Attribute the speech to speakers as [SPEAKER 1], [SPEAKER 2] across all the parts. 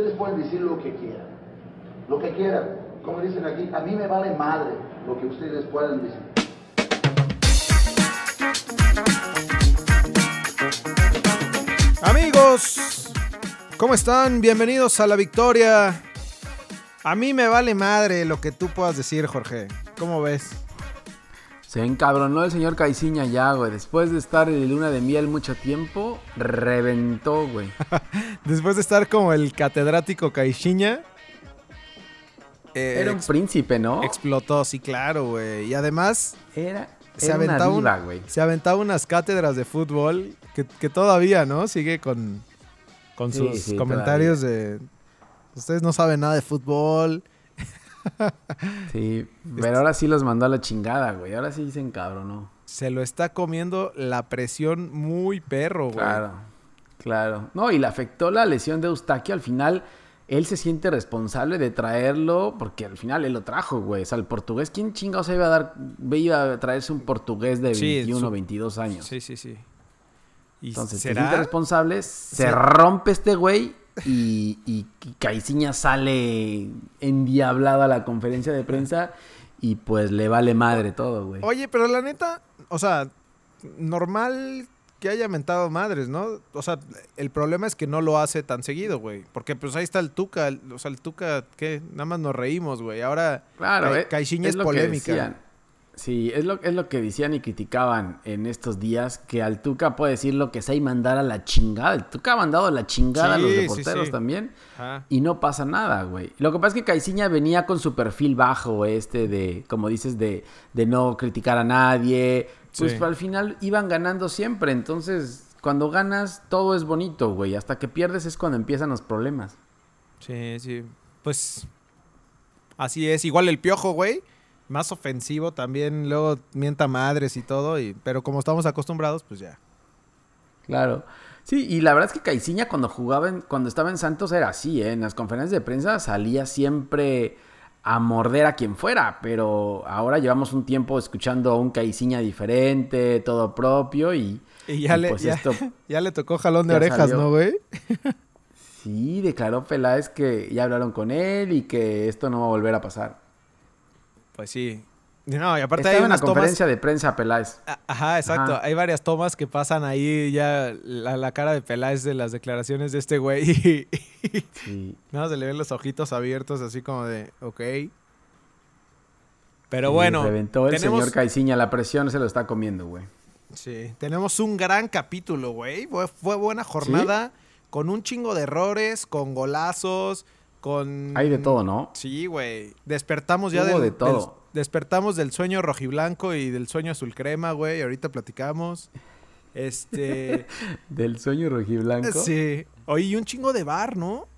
[SPEAKER 1] Ustedes pueden decir lo que quieran. Lo que quieran. Como dicen aquí, a mí me vale madre lo que ustedes puedan decir.
[SPEAKER 2] Amigos, ¿cómo están? Bienvenidos a la victoria. A mí me vale madre lo que tú puedas decir, Jorge. ¿Cómo ves?
[SPEAKER 3] Se encabronó el señor Caiciña ya, güey. Después de estar en luna de miel mucho tiempo, reventó, güey.
[SPEAKER 2] Después de estar como el catedrático Caixinha. eh,
[SPEAKER 3] Era un príncipe, ¿no?
[SPEAKER 2] explotó, sí, claro, güey. Y además
[SPEAKER 3] Era,
[SPEAKER 2] se
[SPEAKER 3] era una
[SPEAKER 2] aventaba, un-
[SPEAKER 3] diva, güey.
[SPEAKER 2] se aventaba unas cátedras de fútbol que, que todavía, ¿no? Sigue con, con sus
[SPEAKER 3] sí,
[SPEAKER 2] comentarios de... Ustedes no saben nada de fútbol.
[SPEAKER 3] Sí, pero ahora sí los mandó a la chingada, güey. Ahora sí se encabronó.
[SPEAKER 2] Se lo está comiendo la presión muy perro, güey.
[SPEAKER 3] Claro, claro. No, y le afectó la lesión de Eustaquio. Al final, él se siente responsable de traerlo, porque al final él lo trajo, güey. O sea, el portugués, ¿quién chingados se iba a dar, iba a traerse un portugués de
[SPEAKER 2] Sí,
[SPEAKER 3] 21
[SPEAKER 2] su-
[SPEAKER 3] 22 años?
[SPEAKER 2] Sí, sí, sí. ¿Y
[SPEAKER 3] Entonces, se
[SPEAKER 2] será?
[SPEAKER 3] siente responsable, se
[SPEAKER 2] Sí.
[SPEAKER 3] rompe este güey y, y Caiciña sale endiablado a la conferencia de prensa y pues le vale madre todo, güey.
[SPEAKER 2] Oye, pero la neta, o sea, normal que haya mentado madres, ¿no? O sea, el problema es que no lo hace tan seguido, güey. Porque pues ahí está el Tuca, el- o sea, el Tuca, ¿qué? Nada más nos reímos, güey. Ahora,
[SPEAKER 3] Claro, eh,
[SPEAKER 2] Caixinha es
[SPEAKER 3] lo que
[SPEAKER 2] polémica.
[SPEAKER 3] decían. Sí, es lo, es lo que decían y criticaban en estos días, que al Tuca puede decir lo que sea y mandar a la chingada. El Tuca ha mandado a la chingada a los
[SPEAKER 2] sí, sí.
[SPEAKER 3] también.
[SPEAKER 2] Ajá.
[SPEAKER 3] Y no pasa nada, güey. Lo que pasa es que Caiciña venía con su perfil bajo, este de, como dices, de, de no criticar a nadie. Pues al final iban ganando siempre. Entonces, cuando ganas, todo es bonito, güey. Hasta que pierdes es cuando empiezan los problemas.
[SPEAKER 2] Sí, sí. Pues así es. Igual el piojo, güey. Más ofensivo también. Luego mienta madres y todo. Y, pero como estamos acostumbrados, pues ya.
[SPEAKER 3] Claro. Sí, y la verdad es que Caiciña cuando jugaba, en- cuando estaba en Santos era así, ¿eh? En las conferencias de prensa salía siempre a morder a quien fuera, pero ahora llevamos un tiempo escuchando a un Caiciña diferente, todo propio y...
[SPEAKER 2] Y ya,
[SPEAKER 3] y
[SPEAKER 2] le,
[SPEAKER 3] pues
[SPEAKER 2] ya,
[SPEAKER 3] esto
[SPEAKER 2] ya le tocó jalón de orejas,
[SPEAKER 3] salió.
[SPEAKER 2] ¿no, güey?
[SPEAKER 3] Sí, declaró Peláez que ya hablaron con él y que esto no va a volver a pasar.
[SPEAKER 2] Pues sí. No, y aparte
[SPEAKER 3] Estaba
[SPEAKER 2] hay tomas...
[SPEAKER 3] conferencia de prensa Peláez.
[SPEAKER 2] A- Ajá, exacto.
[SPEAKER 3] Ajá.
[SPEAKER 2] Hay varias tomas que pasan ahí ya la, la cara de Peláez de las declaraciones de este güey. Y,
[SPEAKER 3] Sí.
[SPEAKER 2] no, se le ven los ojitos abiertos así como de, ok. Pero bueno,
[SPEAKER 3] Reventó el
[SPEAKER 2] tenemos,
[SPEAKER 3] señor Caiciña, la presión se lo está comiendo, güey.
[SPEAKER 2] sí, tenemos un gran capítulo, güey. Fue, fue buena jornada con un chingo de errores, con golazos, con...
[SPEAKER 3] Hay de todo, ¿no?
[SPEAKER 2] Sí, güey. Despertamos ya del,
[SPEAKER 3] de todo.
[SPEAKER 2] del- despertamos del sueño rojiblanco y del sueño azul crema, güey. Ahorita platicamos. Este...
[SPEAKER 3] Del sueño rojiblanco.
[SPEAKER 2] Sí. Oye, un chingo de bar, ¿no?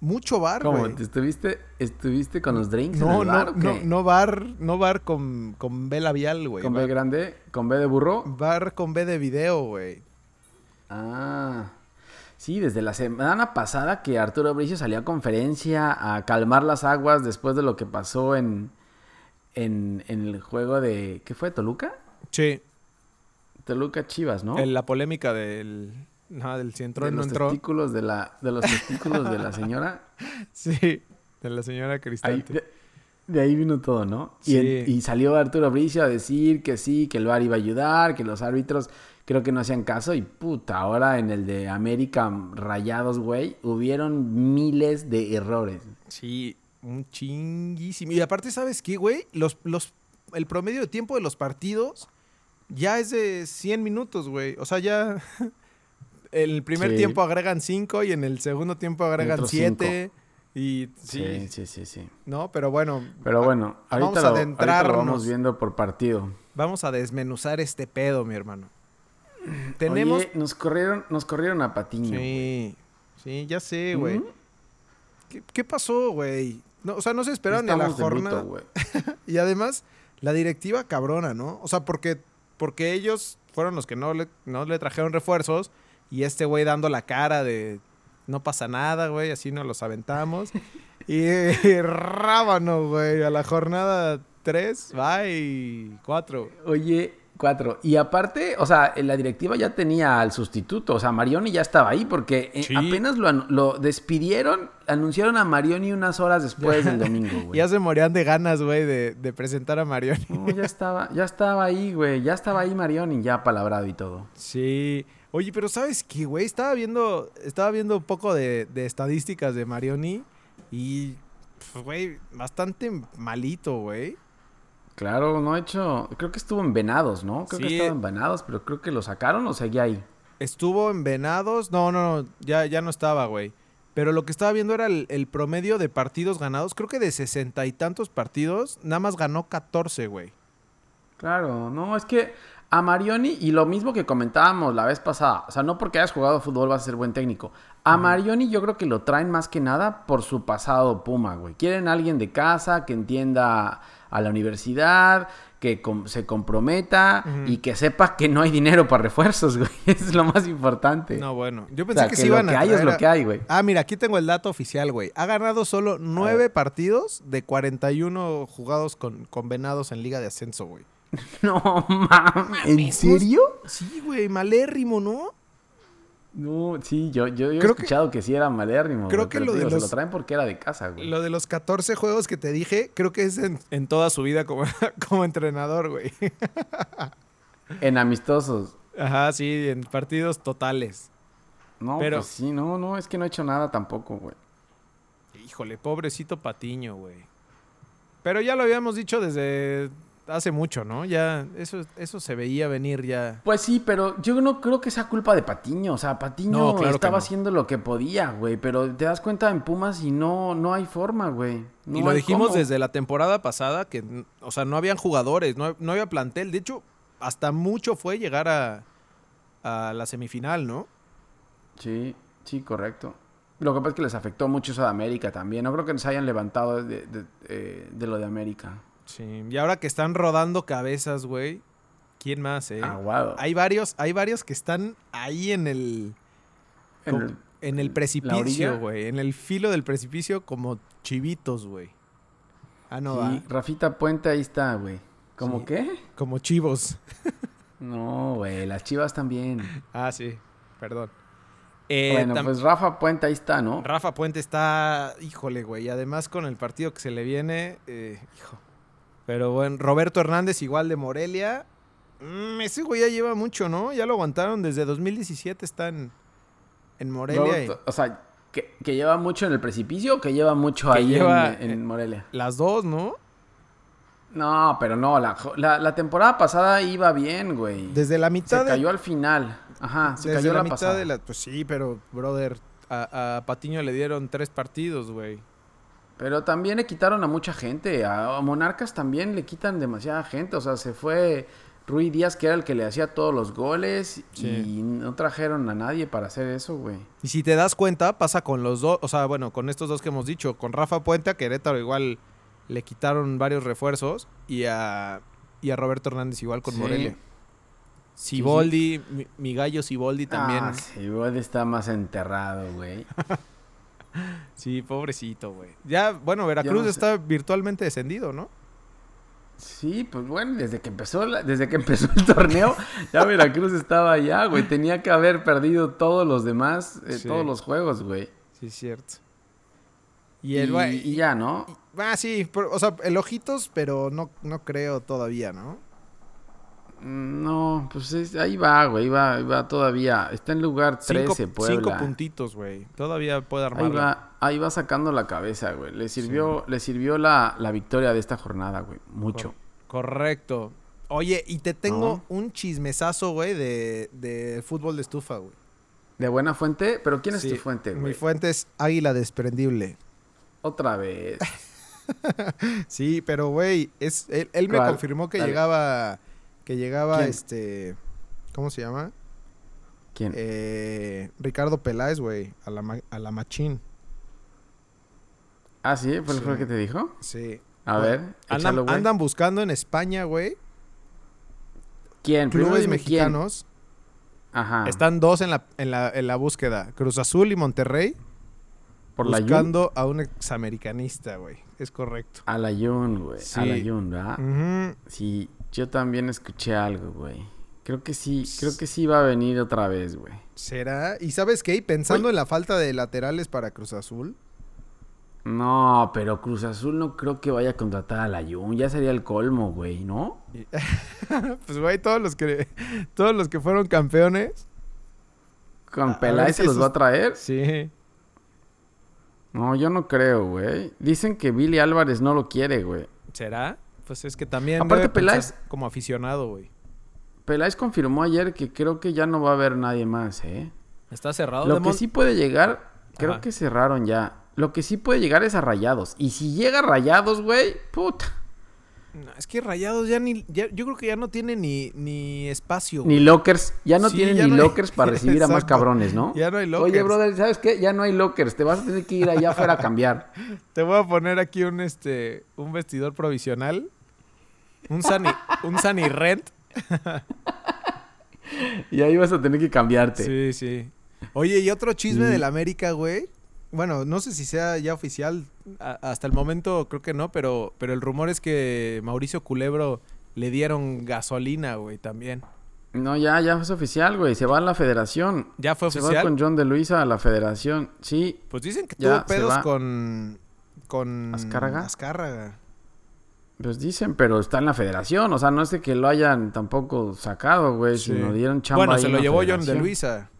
[SPEAKER 2] Mucho bar,
[SPEAKER 3] ¿Cómo?
[SPEAKER 2] güey.
[SPEAKER 3] ¿Te estuviste, estuviste con los drinks en
[SPEAKER 2] No,
[SPEAKER 3] el
[SPEAKER 2] no,
[SPEAKER 3] bar o
[SPEAKER 2] no,
[SPEAKER 3] qué?
[SPEAKER 2] no bar, no bar con, con B labial, güey.
[SPEAKER 3] ¿Con B
[SPEAKER 2] Bar,
[SPEAKER 3] grande? ¿Con B de burro?
[SPEAKER 2] bar con B de video, güey.
[SPEAKER 3] Sí, desde la semana pasada que Arturo Bricio salió a conferencia a calmar las aguas después de lo que pasó en, en, en el juego de... ¿Qué fue? ¿Toluca?
[SPEAKER 2] Sí.
[SPEAKER 3] Toluca Chivas, ¿no?
[SPEAKER 2] en la polémica del... No, del si entró
[SPEAKER 3] de
[SPEAKER 2] no
[SPEAKER 3] los
[SPEAKER 2] entró.
[SPEAKER 3] testículos de la de los testículos de la señora.
[SPEAKER 2] Sí. De la señora
[SPEAKER 3] Ahí-
[SPEAKER 2] Cristante.
[SPEAKER 3] de, de ahí vino todo, ¿no? Y,
[SPEAKER 2] Sí.
[SPEAKER 3] en- y salió Arturo Bricio a decir que sí, que el VAR iba a ayudar, que los árbitros creo que no hacían caso. Y puta, ahora en el de América Rayados, güey, hubieron miles de errores.
[SPEAKER 2] Sí, un chinguísimo. Y aparte, ¿sabes qué, güey? Los, los, el promedio de tiempo de los partidos ya es de 100 minutos, güey. O sea, ya... En el primer
[SPEAKER 3] Sí.
[SPEAKER 2] tiempo agregan 5 y en el segundo tiempo agregan
[SPEAKER 3] otros
[SPEAKER 2] 7. Y sí,
[SPEAKER 3] Sí, sí, sí, sí.
[SPEAKER 2] ¿no? Pero bueno,
[SPEAKER 3] Pero bueno, ahorita,
[SPEAKER 2] Vamos a
[SPEAKER 3] lo, ahorita lo
[SPEAKER 2] adentrarnos.
[SPEAKER 3] vamos viendo por partido.
[SPEAKER 2] vamos a desmenuzar este pedo, mi hermano. Tenemos...
[SPEAKER 3] Oye, nos corrieron, nos corrieron a Patiño.
[SPEAKER 2] sí, sí, ya sé, güey. ¿Qué, qué pasó, güey? No, o sea, no se esperaron ni a la
[SPEAKER 3] luto,
[SPEAKER 2] jornada. Y además, la directiva cabrona, ¿no? O sea, porque, porque ellos fueron los que no le, no le trajeron refuerzos y este güey dando la cara de no pasa nada, güey, así nos los aventamos. y, rábano, güey, a la jornada 3, va y 4.
[SPEAKER 3] Oye, 24. Y aparte, o sea, la directiva ya tenía al sustituto. O sea, Marioni ya estaba ahí porque eh,
[SPEAKER 2] Sí.
[SPEAKER 3] apenas lo, despidieron, anunciaron a Marioni unas horas después del domingo, güey.
[SPEAKER 2] Ya se morían de ganas, güey, de, de presentar a Marioni.
[SPEAKER 3] No, ya estaba, ya estaba ahí, güey. Ya estaba ahí Marioni, ya palabrado y todo.
[SPEAKER 2] Sí. Oye, pero ¿sabes qué, güey? Estaba viendo, estaba viendo un poco de, de estadísticas de Marioni y, pues, güey, bastante malito, güey.
[SPEAKER 3] Claro, no ha hecho. Creo que estuvo en Venados, ¿no? Creo que estaba en Venados, pero creo que lo sacaron o seguía ahí.
[SPEAKER 2] Estuvo en Venados. No, no, no, ya, ya no estaba, güey. Pero lo que estaba viendo era el, el promedio de partidos ganados. Creo que de sesenta y tantos partidos, nada más ganó 14, güey.
[SPEAKER 3] Claro, no, es que a Marioni, y lo mismo que comentábamos la vez pasada, o sea, no porque hayas jugado fútbol vas a ser buen técnico. A Marioni yo creo que lo traen más que nada por su pasado Puma, güey. Quieren a alguien de casa que entienda a la universidad, que com- se comprometa y que sepa que no hay dinero para refuerzos, güey. Es lo más importante.
[SPEAKER 2] No, bueno. Yo
[SPEAKER 3] o
[SPEAKER 2] pensé
[SPEAKER 3] sea,
[SPEAKER 2] que,
[SPEAKER 3] que lo
[SPEAKER 2] iban
[SPEAKER 3] que
[SPEAKER 2] a
[SPEAKER 3] hay es lo que hay, güey.
[SPEAKER 2] Ah, mira, aquí tengo el dato oficial, güey. Ha ganado solo nueve partidos de 41 jugados con, con Venados en Liga de Ascenso, güey.
[SPEAKER 3] No mames, ¿en serio?
[SPEAKER 2] Sí, güey, malérrimo, ¿no?
[SPEAKER 3] No, sí, yo, yo, yo he
[SPEAKER 2] Creo que-
[SPEAKER 3] escuchado que, sí era malérrimo.
[SPEAKER 2] creo
[SPEAKER 3] güey,
[SPEAKER 2] que
[SPEAKER 3] pero
[SPEAKER 2] lo de
[SPEAKER 3] digo, se
[SPEAKER 2] los-
[SPEAKER 3] lo traen porque era de casa, güey.
[SPEAKER 2] Lo de los 14 juegos que te dije, creo que es en, en toda su vida como, como entrenador, güey.
[SPEAKER 3] En amistosos.
[SPEAKER 2] Ajá, sí, en partidos totales.
[SPEAKER 3] No,
[SPEAKER 2] Pero-
[SPEAKER 3] pues sí, no, no, es que no he hecho nada tampoco, güey.
[SPEAKER 2] Híjole, pobrecito Patiño, güey. Pero ya lo habíamos dicho desde hace mucho, ¿no? Ya, eso, eso se veía venir ya.
[SPEAKER 3] Pues sí, pero yo no creo que sea culpa de Patiño. O sea, Patiño
[SPEAKER 2] No, claro que
[SPEAKER 3] estaba
[SPEAKER 2] no.
[SPEAKER 3] haciendo lo que podía, güey. Pero te das cuenta en Pumas y no, no hay forma, güey. No
[SPEAKER 2] y lo dijimos
[SPEAKER 3] cómo.
[SPEAKER 2] desde la temporada pasada que, o sea, no habían jugadores, no, no había plantel. De hecho, hasta mucho fue llegar a, a la semifinal, ¿no?
[SPEAKER 3] Sí, sí, correcto. Lo que pasa es que les afectó mucho eso de América también. No creo que se hayan levantado de, de- eh, de lo de América.
[SPEAKER 2] Sí. Y ahora que están rodando cabezas, güey. ¿Quién más, eh?
[SPEAKER 3] Aguado.
[SPEAKER 2] Hay varios, hay varios que están ahí en el,
[SPEAKER 3] En el-
[SPEAKER 2] en el
[SPEAKER 3] orilla?
[SPEAKER 2] precipicio, güey. En el filo del precipicio como chivitos, güey. Ah, no,
[SPEAKER 3] sí,
[SPEAKER 2] va.
[SPEAKER 3] Rafita Puente ahí está, güey. ¿Cómo
[SPEAKER 2] Sí.
[SPEAKER 3] qué?
[SPEAKER 2] Como chivos.
[SPEAKER 3] No, güey, las chivas también.
[SPEAKER 2] Ah, sí. Perdón. Eh,
[SPEAKER 3] bueno, pues Rafa Puente ahí está, ¿no?
[SPEAKER 2] Rafa Puente está, híjole, güey. Y además con el partido que se le viene, eh, hijo. Pero bueno, Roberto Hernández igual de Morelia. Mm, ese güey ya lleva mucho, ¿no? Ya lo aguantaron desde 2017, está en, en Morelia. y-
[SPEAKER 3] o sea, que, que lleva mucho en el precipicio o que lleva mucho
[SPEAKER 2] Que
[SPEAKER 3] ahí
[SPEAKER 2] lleva,
[SPEAKER 3] en, en
[SPEAKER 2] eh,
[SPEAKER 3] Morelia.
[SPEAKER 2] las dos, ¿no?
[SPEAKER 3] No, pero no, la, la, la temporada pasada iba bien, güey.
[SPEAKER 2] Desde la
[SPEAKER 3] Se
[SPEAKER 2] mitad de-
[SPEAKER 3] cayó al final. Ajá, se
[SPEAKER 2] desde
[SPEAKER 3] cayó
[SPEAKER 2] la,
[SPEAKER 3] la,
[SPEAKER 2] mitad
[SPEAKER 3] pasada.
[SPEAKER 2] de la. Pues sí, pero, brother, a, a Patiño le dieron tres partidos, güey.
[SPEAKER 3] Pero también le quitaron a mucha gente. A, Monarcas también le quitan demasiada gente. O sea, se fue Rui Díaz, que era el que le hacía todos los goles.
[SPEAKER 2] Sí.
[SPEAKER 3] Y no trajeron a nadie para hacer eso, güey.
[SPEAKER 2] Y si te das cuenta, pasa con los dos, o sea, bueno, con estos dos que hemos dicho, con Rafa Puente a Querétaro igual le quitaron varios refuerzos y a, y a Roberto Hernández igual con
[SPEAKER 3] Sí.
[SPEAKER 2] Morelia. Siboldi, mi, mi gallo Siboldi también.
[SPEAKER 3] Ah, sí, igual está más enterrado, güey.
[SPEAKER 2] Sí, pobrecito, güey. Ya, bueno, Veracruz
[SPEAKER 3] no sé.
[SPEAKER 2] está virtualmente descendido, ¿no?
[SPEAKER 3] Sí, pues bueno, desde que empezó la- desde que empezó el torneo, ya Veracruz estaba allá, güey. Tenía que haber perdido todos los demás, eh,
[SPEAKER 2] Sí.
[SPEAKER 3] todos los juegos, güey.
[SPEAKER 2] Sí, es cierto.
[SPEAKER 3] Y,
[SPEAKER 2] el güey-
[SPEAKER 3] y ya, ¿no?
[SPEAKER 2] y- ah, sí, pero, o sea, el ojitos, pero no, no creo todavía, ¿no?
[SPEAKER 3] No, pues es- ahí va, güey, ahí va, ahí va todavía. Está en lugar 13,
[SPEAKER 2] cinco,
[SPEAKER 3] Puebla.
[SPEAKER 2] cinco puntitos, güey. Todavía puede
[SPEAKER 3] Ahí va, ahí va sacando la cabeza, güey. Le sirvió, le sirvió la, la victoria de esta jornada, güey. Mucho.
[SPEAKER 2] Cor- correcto. Oye, y te tengo
[SPEAKER 3] No.
[SPEAKER 2] un chismesazo, güey, de, de fútbol de estufa, güey.
[SPEAKER 3] De buena fuente, pero ¿quién es
[SPEAKER 2] Sí,
[SPEAKER 3] tu fuente,
[SPEAKER 2] Mi
[SPEAKER 3] güey?
[SPEAKER 2] fuente es Águila Desprendible.
[SPEAKER 3] Otra vez.
[SPEAKER 2] Sí, pero, güey, es, él, él me confirmó que
[SPEAKER 3] Dale.
[SPEAKER 2] llegaba, que llegaba,
[SPEAKER 3] ¿Quién?
[SPEAKER 2] este, ¿cómo se llama?
[SPEAKER 3] ¿Quién?
[SPEAKER 2] Eh, Ricardo Peláez, güey, a la, a la machín.
[SPEAKER 3] ah, sí, ¿fue,
[SPEAKER 2] sí.
[SPEAKER 3] el que te dijo?
[SPEAKER 2] Sí.
[SPEAKER 3] A ver, échalo,
[SPEAKER 2] Andan, buscando en España, güey,
[SPEAKER 3] ¿Quién?
[SPEAKER 2] Clubes
[SPEAKER 3] quién.
[SPEAKER 2] mexicanos.
[SPEAKER 3] Ajá.
[SPEAKER 2] Están dos en la, en, la, en la búsqueda. Cruz Azul y Monterrey.
[SPEAKER 3] por la
[SPEAKER 2] buscando a un examericanista, güey. Es correcto.
[SPEAKER 3] A la Jun, güey.
[SPEAKER 2] Sí.
[SPEAKER 3] A la Jun, ¿verdad? Sí. Yo también escuché algo, güey. Creo que sí, creo que sí va a venir otra vez, güey.
[SPEAKER 2] ¿Será? ¿Y sabes qué? Pensando en la falta de laterales para Cruz Azul.
[SPEAKER 3] No, pero Cruz Azul no creo que vaya a contratar a la Jun. Ya sería el colmo, güey, ¿no?
[SPEAKER 2] pues, güey, todos los que todos los que fueron campeones.
[SPEAKER 3] ¿Con Peláez se los va a traer?
[SPEAKER 2] Sí.
[SPEAKER 3] No, yo no creo, güey. Dicen que Billy Álvarez no lo quiere, güey.
[SPEAKER 2] ¿Será? Pues es que también.
[SPEAKER 3] Aparte, Peláez-
[SPEAKER 2] Como aficionado, güey.
[SPEAKER 3] Peláez confirmó ayer que creo que ya no va a haber nadie más, ¿eh?
[SPEAKER 2] Está cerrado.
[SPEAKER 3] Lo
[SPEAKER 2] Demon?
[SPEAKER 3] que sí puede llegar, creo
[SPEAKER 2] Ajá.
[SPEAKER 3] que cerraron ya. Lo que sí puede llegar es a Rayados. Y si llega a Rayados, güey, puta.
[SPEAKER 2] No, es que Rayados ya ni. ya- yo creo que ya no tiene ni, ni espacio.
[SPEAKER 3] Ni lockers. Ya no
[SPEAKER 2] Sí,
[SPEAKER 3] tienen ni
[SPEAKER 2] no hay-
[SPEAKER 3] lockers para recibir a más cabrones, ¿no?
[SPEAKER 2] Ya no hay
[SPEAKER 3] Oye,
[SPEAKER 2] lockers.
[SPEAKER 3] brother, ¿sabes qué? Ya no hay lockers. Te vas a tener que ir allá afuera a cambiar.
[SPEAKER 2] Te voy a poner aquí un este un vestidor provisional. Un Sunny, un Rent.
[SPEAKER 3] Y ahí vas a tener que cambiarte.
[SPEAKER 2] Sí, sí. Oye, y otro chisme del América, güey. Bueno, no sé si sea ya oficial. a- hasta el momento creo que no, pero, pero el rumor es que Mauricio Culebro le dieron gasolina, güey, también.
[SPEAKER 3] No, ya, ya es oficial, güey. Se va a la federación.
[SPEAKER 2] ¿Ya fue
[SPEAKER 3] Se va
[SPEAKER 2] oficial?
[SPEAKER 3] con John de Luisa a la federación. Sí.
[SPEAKER 2] Pues dicen que
[SPEAKER 3] Ya,
[SPEAKER 2] tuvo pedos
[SPEAKER 3] va.
[SPEAKER 2] con. con.
[SPEAKER 3] ¿Azcárraga?
[SPEAKER 2] Azcárraga.
[SPEAKER 3] Pues dicen, pero está en la federación. O sea, no es de que lo hayan tampoco sacado, güey.
[SPEAKER 2] Sí.
[SPEAKER 3] Sino dieron chamba
[SPEAKER 2] Bueno,
[SPEAKER 3] ahí
[SPEAKER 2] se lo llevó John de. Luisa.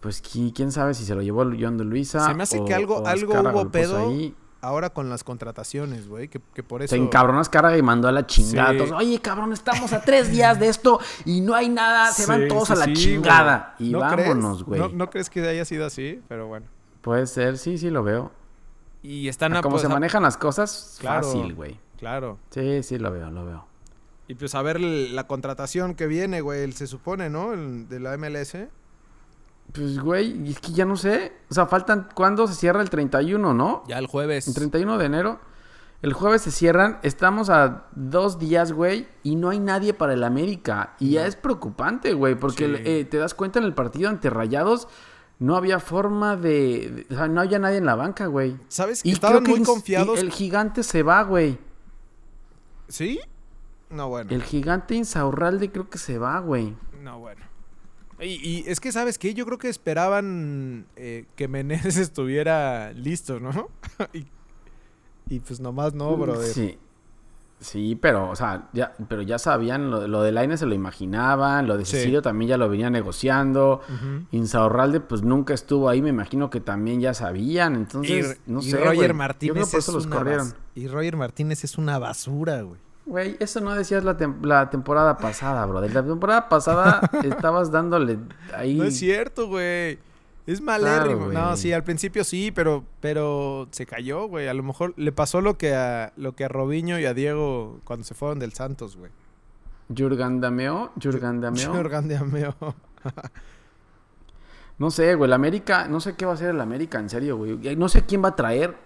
[SPEAKER 3] Pues qui- quién sabe si se lo llevó John de Luisa.
[SPEAKER 2] Se me hace que algo- algo hubo pedo.
[SPEAKER 3] ahí.
[SPEAKER 2] Ahora con las contrataciones, güey, que, que por eso...
[SPEAKER 3] Se encabronó Azcárraga y mandó a la chingada.
[SPEAKER 2] Sí.
[SPEAKER 3] Todos, Oye, cabrón, estamos a tres días de esto y no hay nada. Se van todos
[SPEAKER 2] sí,
[SPEAKER 3] a la chingada.
[SPEAKER 2] güey.
[SPEAKER 3] Y vámonos, güey.
[SPEAKER 2] ¿No, no crees que haya sido así? Pero bueno.
[SPEAKER 3] Puede ser, sí, sí lo veo.
[SPEAKER 2] Y están a...
[SPEAKER 3] Como
[SPEAKER 2] pues,
[SPEAKER 3] se
[SPEAKER 2] a-
[SPEAKER 3] manejan las cosas,
[SPEAKER 2] Claro.
[SPEAKER 3] fácil, güey.
[SPEAKER 2] Claro.
[SPEAKER 3] Sí, sí lo veo, lo veo.
[SPEAKER 2] Y pues a ver la contratación que viene, güey, se supone, ¿no? El de la MLS.
[SPEAKER 3] Pues, güey, es que ya no sé. O sea, faltan. ¿Cuándo se cierra el 31, no?
[SPEAKER 2] Ya el jueves.
[SPEAKER 3] El 31 de enero. El jueves se cierran. Estamos a dos días, güey. Y no hay nadie para el América. Y ya es preocupante, güey. Porque
[SPEAKER 2] Sí.
[SPEAKER 3] eh, te das cuenta en el partido ante Rayados. No había forma de, O sea, no había nadie en la banca, güey.
[SPEAKER 2] ¿Sabes? Que
[SPEAKER 3] Y
[SPEAKER 2] estaban
[SPEAKER 3] creo
[SPEAKER 2] muy confiados.
[SPEAKER 3] el gigante se va, güey.
[SPEAKER 2] ¿Sí? No, bueno.
[SPEAKER 3] El gigante Insaurralde creo que se va, güey.
[SPEAKER 2] No, bueno. Y, y es que, ¿sabes qué? Yo creo que esperaban eh, que Meneses estuviera listo, ¿no? y, y pues nomás no, brother.
[SPEAKER 3] Sí. Sí, pero, o sea, ya, pero ya sabían, lo, lo de Laine se lo imaginaban, lo de
[SPEAKER 2] Sí.
[SPEAKER 3] Cecilio también ya lo venía negociando.
[SPEAKER 2] Ujú.
[SPEAKER 3] Insaurralde, pues nunca estuvo ahí, me imagino que también ya sabían.
[SPEAKER 2] Y,
[SPEAKER 3] Entonces, no
[SPEAKER 2] y
[SPEAKER 3] sé.
[SPEAKER 2] Roger
[SPEAKER 3] güey. Yo creo
[SPEAKER 2] Martínez
[SPEAKER 3] por eso
[SPEAKER 2] es
[SPEAKER 3] los
[SPEAKER 2] una
[SPEAKER 3] corrieron.
[SPEAKER 2] Y Roger Martínez es una basura, güey.
[SPEAKER 3] Güey, eso no decías la, tem- la temporada pasada, bro. De la temporada pasada estabas dándole ahí.
[SPEAKER 2] No es cierto, güey. Es malérrimo.
[SPEAKER 3] Claro,
[SPEAKER 2] no, sí, al principio sí, pero, pero se cayó, güey. A lo mejor le pasó lo que a lo que a Robinho y a Diego cuando se fueron del Santos, güey.
[SPEAKER 3] Jurgen Dameo, Jurgen Dameo. No sé, güey, el América, no sé qué va a hacer el América, en serio, güey. No sé quién va a traer.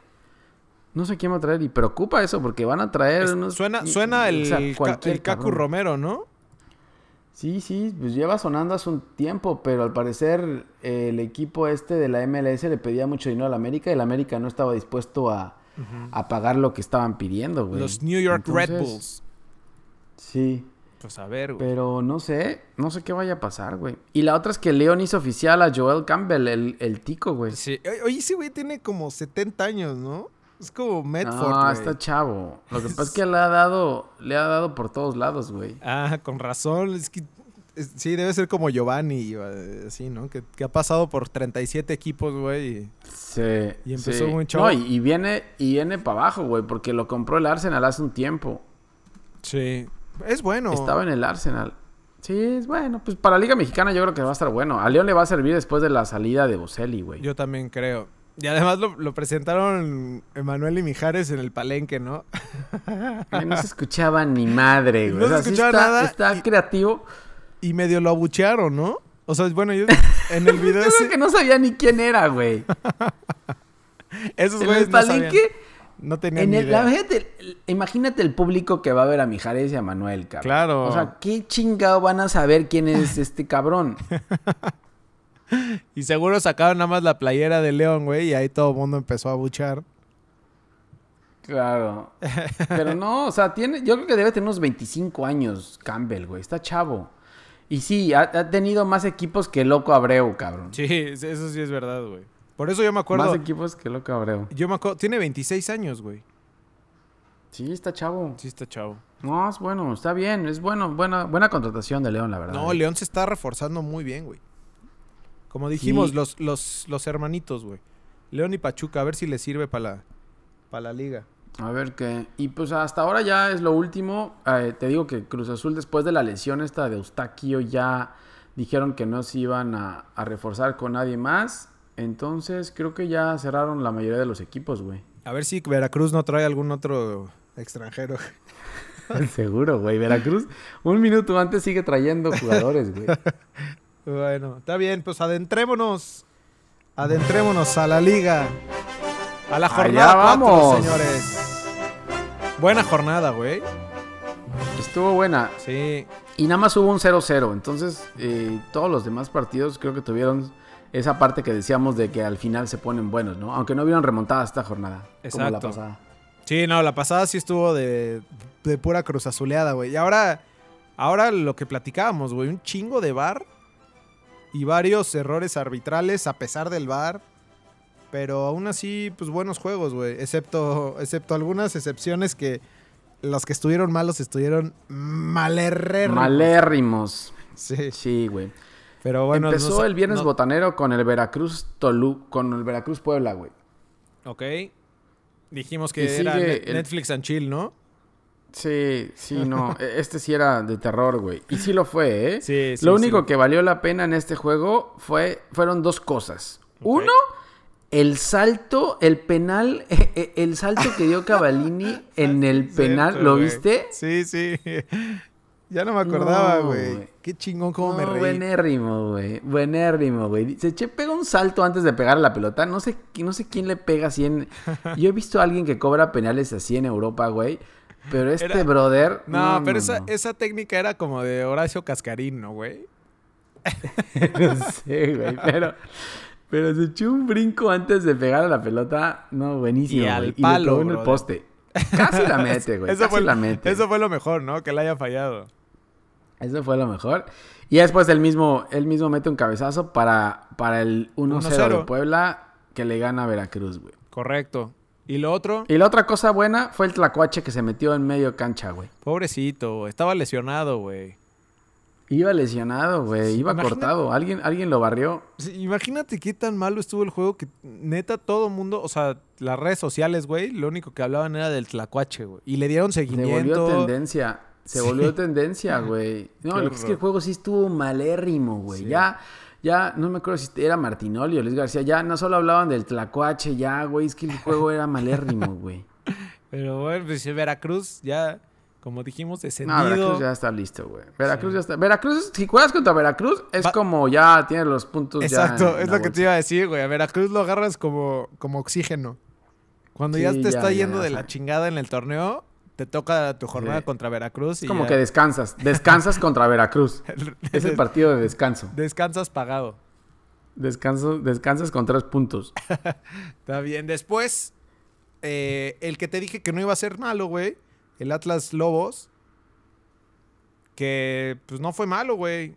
[SPEAKER 3] No sé quién va a traer y preocupa eso porque van a traer
[SPEAKER 2] Es-
[SPEAKER 3] unos...
[SPEAKER 2] suena suena el,
[SPEAKER 3] o sea,
[SPEAKER 2] Ca-
[SPEAKER 3] cualquier
[SPEAKER 2] el Cacu. Romero, ¿no?
[SPEAKER 3] Sí, sí, pues lleva sonando hace un tiempo, pero al parecer eh, el equipo este de la MLS le pedía mucho dinero al América y el América no estaba dispuesto a, a pagar lo que estaban pidiendo, güey.
[SPEAKER 2] Los New York Red Bulls.
[SPEAKER 3] Sí,
[SPEAKER 2] Pues a ver, güey.
[SPEAKER 3] pero no sé, no sé qué vaya a pasar, güey. Y la otra es que León hizo oficial a Joel Campbell, el, el tico, güey.
[SPEAKER 2] Sí. Oye, ese güey tiene como 70 años, ¿no? Es como Medford,
[SPEAKER 3] No, está chavo. Lo que pasa es que le ha dado, le ha dado por todos lados, güey.
[SPEAKER 2] Ah, con razón. Es que es- sí, debe ser como Giovanni, eh, así, ¿no? Que, que ha pasado por 37 equipos, güey. y-
[SPEAKER 3] Sí.
[SPEAKER 2] Y empezó
[SPEAKER 3] sí.
[SPEAKER 2] muy chavo.
[SPEAKER 3] No, y, y viene, y viene para abajo, güey, porque lo compró el Arsenal hace un tiempo.
[SPEAKER 2] Sí. Es bueno.
[SPEAKER 3] Estaba en el Arsenal. Sí, es bueno. Pues para Liga Mexicana yo creo que va a estar bueno. A León le va a servir después de la salida de Boselli, güey.
[SPEAKER 2] Yo también creo. Y además lo, lo presentaron Emanuel y Mijares en el palenque, ¿no?
[SPEAKER 3] Ay, No se escuchaba ni madre, güey.
[SPEAKER 2] No
[SPEAKER 3] O sea,
[SPEAKER 2] se
[SPEAKER 3] sí
[SPEAKER 2] escuchaba
[SPEAKER 3] está,
[SPEAKER 2] nada
[SPEAKER 3] Está
[SPEAKER 2] y-
[SPEAKER 3] creativo.
[SPEAKER 2] Y medio lo abuchearon, ¿no? O sea, bueno, yo en el video
[SPEAKER 3] Yo creo que no sabía ni quién era, güey.
[SPEAKER 2] esos
[SPEAKER 3] En
[SPEAKER 2] güeyes
[SPEAKER 3] el
[SPEAKER 2] no sabían.
[SPEAKER 3] palenque,
[SPEAKER 2] No tenían
[SPEAKER 3] en
[SPEAKER 2] ni
[SPEAKER 3] el,
[SPEAKER 2] idea.
[SPEAKER 3] la- imagínate, imagínate el público que va a ver a Mijares y a Manuel, cabrón.
[SPEAKER 2] Claro.
[SPEAKER 3] O sea, ¿qué chingado van a saber quién es este cabrón?
[SPEAKER 2] Y seguro sacaron nada más la playera de León, güey, y ahí todo el mundo empezó a buchar.
[SPEAKER 3] Claro. Pero no, o sea, tiene, yo creo que debe tener unos 25 años Campbell, güey. Está chavo. Y sí, ha, ha tenido más equipos que Loco Abreu, cabrón.
[SPEAKER 2] Sí, eso sí es verdad, güey. Por eso yo me acuerdo.
[SPEAKER 3] Más equipos que Loco Abreu.
[SPEAKER 2] Yo me acuerdo. Tiene 26 años, güey.
[SPEAKER 3] Sí, está chavo.
[SPEAKER 2] Sí, está chavo.
[SPEAKER 3] No, es bueno, está bien. Es bueno, buena, buena contratación de León, la verdad.
[SPEAKER 2] No, León se está reforzando muy bien, güey. Como dijimos, los, los, los hermanitos, güey. León y Pachuca, a ver si les sirve para la, la liga.
[SPEAKER 3] A ver qué. Y pues hasta ahora ya es lo último. Eh, te digo que Cruz Azul, después de la lesión esta de Eustaquio, ya dijeron que no se iban a, a reforzar con nadie más. Entonces creo que ya cerraron la mayoría de los equipos, güey.
[SPEAKER 2] A ver si Veracruz no trae algún otro extranjero.
[SPEAKER 3] Seguro, güey. Veracruz, un minuto antes sigue trayendo jugadores, güey.
[SPEAKER 2] Bueno, está bien, pues adentrémonos. Adentrémonos a la liga. A la
[SPEAKER 3] Allá
[SPEAKER 2] jornada cuatro,
[SPEAKER 3] vamos.
[SPEAKER 2] señores. Buena jornada, güey.
[SPEAKER 3] Estuvo buena.
[SPEAKER 2] Sí.
[SPEAKER 3] Y nada más hubo un 0-0. Entonces, eh, todos los demás partidos creo que tuvieron esa parte que decíamos de que al final se ponen buenos, ¿no? Aunque no hubieran remontado esta jornada. Como la
[SPEAKER 2] Exacto.
[SPEAKER 3] pasada.
[SPEAKER 2] Sí, no, la pasada sí estuvo de, de pura cruz azuleada, güey. Y ahora, ahora lo que platicábamos, güey, un chingo de bar y varios errores arbitrales a pesar del bar. Pero aún así, pues buenos juegos, güey. Excepto, excepto algunas excepciones que los que estuvieron malos estuvieron malerreros.
[SPEAKER 3] Malérrimos.
[SPEAKER 2] Sí,
[SPEAKER 3] Sí, güey.
[SPEAKER 2] pero bueno.
[SPEAKER 3] Empezó
[SPEAKER 2] no-
[SPEAKER 3] el viernes
[SPEAKER 2] no-
[SPEAKER 3] botanero con el Veracruz Tolu, con el Veracruz Puebla, güey.
[SPEAKER 2] Ok. Dijimos que era Net-
[SPEAKER 3] el-
[SPEAKER 2] Netflix and Chill, ¿no?
[SPEAKER 3] Sí, sí, no. e- Este sí era de terror, güey. Y sí lo fue, ¿eh?
[SPEAKER 2] Sí, sí,
[SPEAKER 3] Lo
[SPEAKER 2] sí.
[SPEAKER 3] único que valió la pena en este juego fue, fueron dos cosas. Uno, el salto, el penal, eh, el salto que dio Cavallini en el penal,
[SPEAKER 2] Cierto,
[SPEAKER 3] ¿lo viste?
[SPEAKER 2] Sí, sí. Ya no me acordaba, güey. Qué chingón cómo
[SPEAKER 3] No,
[SPEAKER 2] me reí.
[SPEAKER 3] buenérrimo, güey. Buenérrimo, güey. Se che, pega un salto antes de pegar la pelota. No sé, no sé quién le pega así en... Yo he visto a alguien que cobra penales así en Europa, güey. Pero este
[SPEAKER 2] Era-
[SPEAKER 3] brother...
[SPEAKER 2] No, pero esa,
[SPEAKER 3] no.
[SPEAKER 2] esa técnica era como de Horacio Cascarín, ¿no, güey?
[SPEAKER 3] no sé, güey. Pero, pero se echó un brinco antes de pegar a la pelota. No, buenísimo.
[SPEAKER 2] Y al
[SPEAKER 3] güey.
[SPEAKER 2] palo,
[SPEAKER 3] le pegó en el poste. Casi la mete, güey.
[SPEAKER 2] eso,
[SPEAKER 3] Casi
[SPEAKER 2] fue,
[SPEAKER 3] la mete.
[SPEAKER 2] eso fue lo mejor, ¿no? Que la haya fallado.
[SPEAKER 3] Eso fue lo mejor. Y después él mismo, él mismo mete un cabezazo para, para el 1-0 de
[SPEAKER 2] 1-0.
[SPEAKER 3] Puebla que le gana a Veracruz, güey.
[SPEAKER 2] Correcto. Y lo otro,
[SPEAKER 3] Y la otra cosa buena fue el tlacuache que se metió en medio cancha, güey.
[SPEAKER 2] pobrecito, estaba lesionado, güey.
[SPEAKER 3] Iba lesionado, güey. Iba cortado. Alguien, alguien lo barrió.
[SPEAKER 2] Imagínate qué tan malo estuvo el juego que neta todo mundo, o sea, las redes sociales, güey, lo único que hablaban era del tlacuache, güey. Y le dieron
[SPEAKER 3] Se
[SPEAKER 2] seguimiento.
[SPEAKER 3] volvió tendencia. Se
[SPEAKER 2] Sí.
[SPEAKER 3] volvió tendencia, güey. No,
[SPEAKER 2] Qué
[SPEAKER 3] lo que es que el juego sí estuvo malérrimo, güey.
[SPEAKER 2] Sí.
[SPEAKER 3] Ya, ya, no me acuerdo si era Martinoli o Luis García. Ya no solo hablaban del tlacuache, ya, güey. Es que el juego era malérrimo, güey.
[SPEAKER 2] Pero bueno, pues Veracruz ya, como dijimos, descendido.
[SPEAKER 3] No, Veracruz ya está listo, güey. Veracruz
[SPEAKER 2] Sí.
[SPEAKER 3] ya está. Veracruz, si juegas contra Veracruz, es
[SPEAKER 2] Va-
[SPEAKER 3] como ya tiene los puntos ya
[SPEAKER 2] Exacto,
[SPEAKER 3] en
[SPEAKER 2] es lo que te iba a decir, güey. A Veracruz lo agarras como, como oxígeno. Cuando ya te
[SPEAKER 3] ya,
[SPEAKER 2] está
[SPEAKER 3] ya,
[SPEAKER 2] yendo de la chingada en el torneo, te toca tu jornada
[SPEAKER 3] Sí.
[SPEAKER 2] contra Veracruz y
[SPEAKER 3] como
[SPEAKER 2] ya
[SPEAKER 3] que descansas. Descansas contra Veracruz. Es el partido de descanso.
[SPEAKER 2] descansas pagado.
[SPEAKER 3] Descanso, descansas con tres puntos.
[SPEAKER 2] Está bien. Después, eh, el que te dije que no iba a ser malo, güey. El Atlas Lobos. Que pues no fue malo, güey.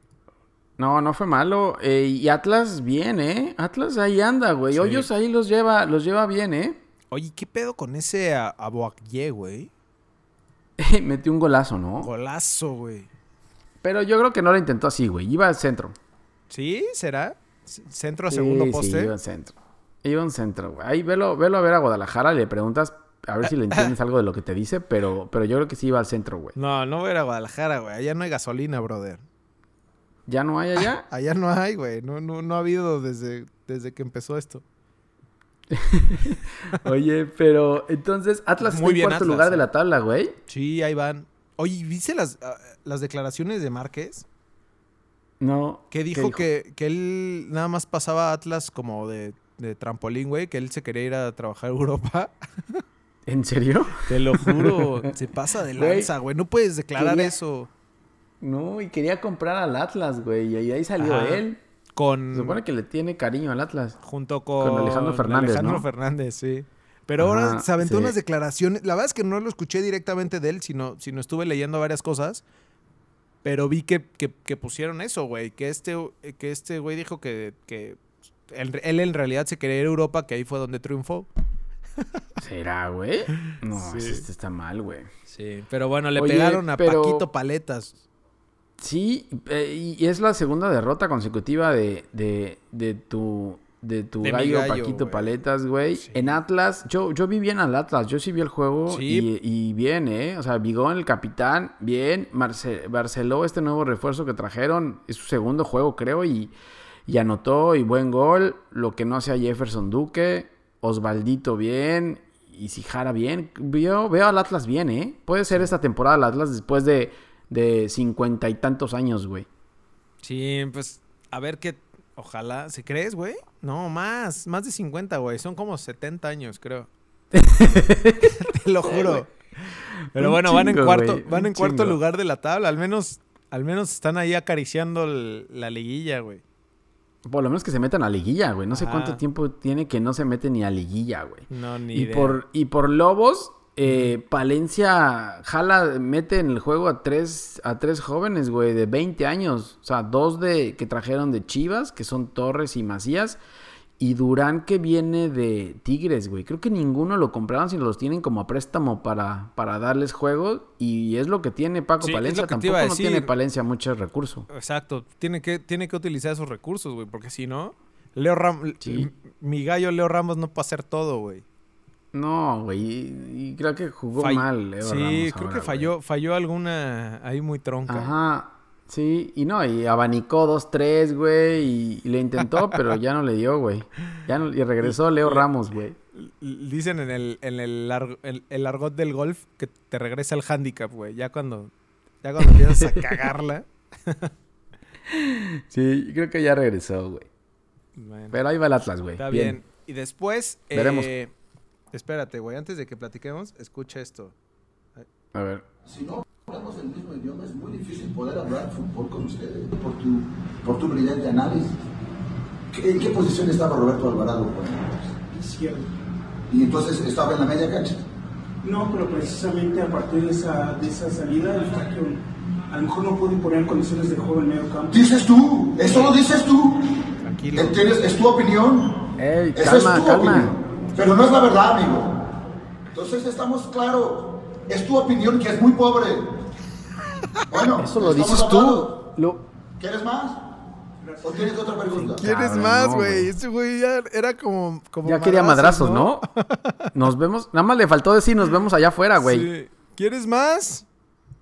[SPEAKER 3] No, no fue malo. Eh, y Atlas bien, ¿eh? Atlas ahí anda, güey.
[SPEAKER 2] Sí.
[SPEAKER 3] Hoyos ahí los lleva, los lleva bien, ¿eh?
[SPEAKER 2] Oye, ¿qué pedo con ese Aboakye, güey?
[SPEAKER 3] Metió un golazo, ¿no?
[SPEAKER 2] Golazo, güey.
[SPEAKER 3] Pero yo creo que no lo intentó así, güey. Iba al centro.
[SPEAKER 2] ¿Sí? ¿Será? ¿Centro a
[SPEAKER 3] Sí,
[SPEAKER 2] segundo
[SPEAKER 3] sí,
[SPEAKER 2] poste?
[SPEAKER 3] iba al centro. Iba al centro, güey. Ahí velo, velo a ver a Guadalajara y le preguntas a ver si le entiendes algo de lo que te dice, pero, pero yo creo que sí iba al centro, güey.
[SPEAKER 2] No, no voy a ir a Guadalajara, güey. Allá no hay gasolina, brother.
[SPEAKER 3] ¿Ya no hay allá?
[SPEAKER 2] Allá no hay, güey. No, no, no ha habido desde, desde que empezó esto.
[SPEAKER 3] Oye, pero entonces Atlas
[SPEAKER 2] Muy
[SPEAKER 3] está en cuarto
[SPEAKER 2] Atlas,
[SPEAKER 3] lugar
[SPEAKER 2] eh.
[SPEAKER 3] de la tabla, güey.
[SPEAKER 2] Sí, ahí van. Oye, ¿viste las, ah, las declaraciones de Márquez?
[SPEAKER 3] No.
[SPEAKER 2] Que
[SPEAKER 3] ¿qué
[SPEAKER 2] dijo, Que, que él nada más pasaba a Atlas como de, de trampolín, güey. Que él se quería ir a trabajar a Europa.
[SPEAKER 3] ¿En serio?
[SPEAKER 2] Te lo juro. se pasa de lanza, güey. No puedes declarar
[SPEAKER 3] quería-
[SPEAKER 2] eso.
[SPEAKER 3] No, y quería comprar al Atlas, güey. Y ahí ahí salió
[SPEAKER 2] Ajá.
[SPEAKER 3] él.
[SPEAKER 2] Con...
[SPEAKER 3] Se supone que le tiene cariño al Atlas.
[SPEAKER 2] Junto con,
[SPEAKER 3] Con Alejandro Fernández,
[SPEAKER 2] Alejandro
[SPEAKER 3] ¿no?
[SPEAKER 2] Fernández, sí. Pero ahora
[SPEAKER 3] Ajá,
[SPEAKER 2] se aventó
[SPEAKER 3] sí.
[SPEAKER 2] unas declaraciones. La verdad es que no lo escuché directamente de él, sino, sino estuve leyendo varias cosas. Pero vi que, que- que pusieron eso, güey. Que este, que este güey dijo que, que él, él en realidad se quería ir a Europa, que ahí fue donde triunfó.
[SPEAKER 3] ¿Será, güey? No,
[SPEAKER 2] Sí.
[SPEAKER 3] este está mal, güey.
[SPEAKER 2] Sí. Pero bueno, le
[SPEAKER 3] Oye,
[SPEAKER 2] pegaron a
[SPEAKER 3] pero-
[SPEAKER 2] Paquito Paletas.
[SPEAKER 3] Sí, eh, y es la segunda derrota consecutiva de, de, de tu, de tu
[SPEAKER 2] De
[SPEAKER 3] gallo,
[SPEAKER 2] gallo,
[SPEAKER 3] Paquito. Paletas, güey.
[SPEAKER 2] Sí.
[SPEAKER 3] En Atlas, yo, yo vi bien al Atlas, yo sí vi el juego
[SPEAKER 2] Sí.
[SPEAKER 3] y, y bien, ¿eh? O sea, Vigón, el capitán, bien. Marce- Barceló, este nuevo refuerzo que trajeron, es su segundo juego, creo, y, y anotó y buen gol. Lo que no sea Jefferson Duque, Osvaldito bien, y Sijara bien. Veo, veo al Atlas bien, ¿eh? Puede ser esta temporada el Atlas después de de cincuenta y tantos años, güey.
[SPEAKER 2] Sí, pues a ver qué. Ojalá. ¿Se crees, güey? No, más. Más de 50, güey. Son como 70 años, creo. Te lo juro. Pero
[SPEAKER 3] Un
[SPEAKER 2] bueno, van en cuarto, van en cuarto lugar de la tabla. Al menos, al menos están ahí acariciando el- la liguilla, güey.
[SPEAKER 3] Por lo menos que se metan a liguilla, güey. No sé cuánto tiempo tiene que no se mete ni a liguilla, güey.
[SPEAKER 2] No, ni
[SPEAKER 3] Y
[SPEAKER 2] idea.
[SPEAKER 3] por, y por Lobos, eh, Palencia jala, mete en el juego a tres, a tres jóvenes, güey, de 20 años. O sea, dos de que trajeron de Chivas, que son Torres y Macías. Y Durán que viene de Tigres, güey. Creo que ninguno lo compraron, sino los tienen como a préstamo para, para darles juego. Y es lo que tiene Paco
[SPEAKER 2] Sí,
[SPEAKER 3] Palencia. Tampoco no tiene. Palencia mucho recurso.
[SPEAKER 2] Exacto. Tiene que, tiene que utilizar esos recursos, güey. Porque si no, Leo Ramos.
[SPEAKER 3] Sí.
[SPEAKER 2] Mi gallo Leo Ramos no puede hacer todo, güey.
[SPEAKER 3] No, güey. Y, y creo que jugó
[SPEAKER 2] Fall-
[SPEAKER 3] mal, Leo
[SPEAKER 2] Sí,
[SPEAKER 3] Ramos
[SPEAKER 2] creo
[SPEAKER 3] ahora,
[SPEAKER 2] que falló, falló alguna ahí muy tronca.
[SPEAKER 3] Ajá. Sí, y no, y abanicó dos, tres, güey, y, y le intentó, pero ya no le dio, güey. Ya no, y regresó Leo Ramos, güey.
[SPEAKER 2] Dicen en el, en el, lar- el, el argot del golf que te regresa el handicap, güey. Ya cuando, ya cuando empiezas a cagarla.
[SPEAKER 3] Sí, creo que ya regresó, güey.
[SPEAKER 2] Bueno,
[SPEAKER 3] Pero ahí va el Atlas, güey.
[SPEAKER 2] está bien. Y después, eh,
[SPEAKER 3] Veremos.
[SPEAKER 2] Espérate, güey, antes de que platiquemos, escucha esto.
[SPEAKER 3] A ver.
[SPEAKER 1] Si no hablamos el mismo idioma, es muy difícil poder hablar fútbol con ustedes por tu, por tu brillante análisis. ¿Qué- ¿En qué posición estaba Roberto Alvarado?
[SPEAKER 4] Izquierdo.
[SPEAKER 1] Y entonces estaba en la media cancha.
[SPEAKER 4] No, pero precisamente a partir de esa, de esa salida, el Factor a lo mejor no pude poner condiciones de juego en medio campo.
[SPEAKER 1] Dices tú, eso lo dices tú.
[SPEAKER 2] Tranquilo.
[SPEAKER 1] ¿Entiendes? Es tu opinión.
[SPEAKER 3] Ey,
[SPEAKER 1] Esa
[SPEAKER 3] calma,
[SPEAKER 1] es tu
[SPEAKER 3] calma.
[SPEAKER 1] opinión. Pero no es la verdad, amigo. Entonces estamos claros. Es tu opinión que es muy pobre. Bueno,
[SPEAKER 3] Eso lo dices tú. Lo...
[SPEAKER 1] ¿Quieres más? ¿O tienes otra pregunta?
[SPEAKER 2] ¿Quieres
[SPEAKER 3] Cabrón,
[SPEAKER 2] más,
[SPEAKER 3] no,
[SPEAKER 2] güey?
[SPEAKER 3] güey.
[SPEAKER 2] Ese güey ya era como, como
[SPEAKER 3] Ya quería madrazos, ¿no? Nos vemos. Nada más le faltó decir nos vemos allá afuera, güey.
[SPEAKER 2] Sí. ¿Quieres más?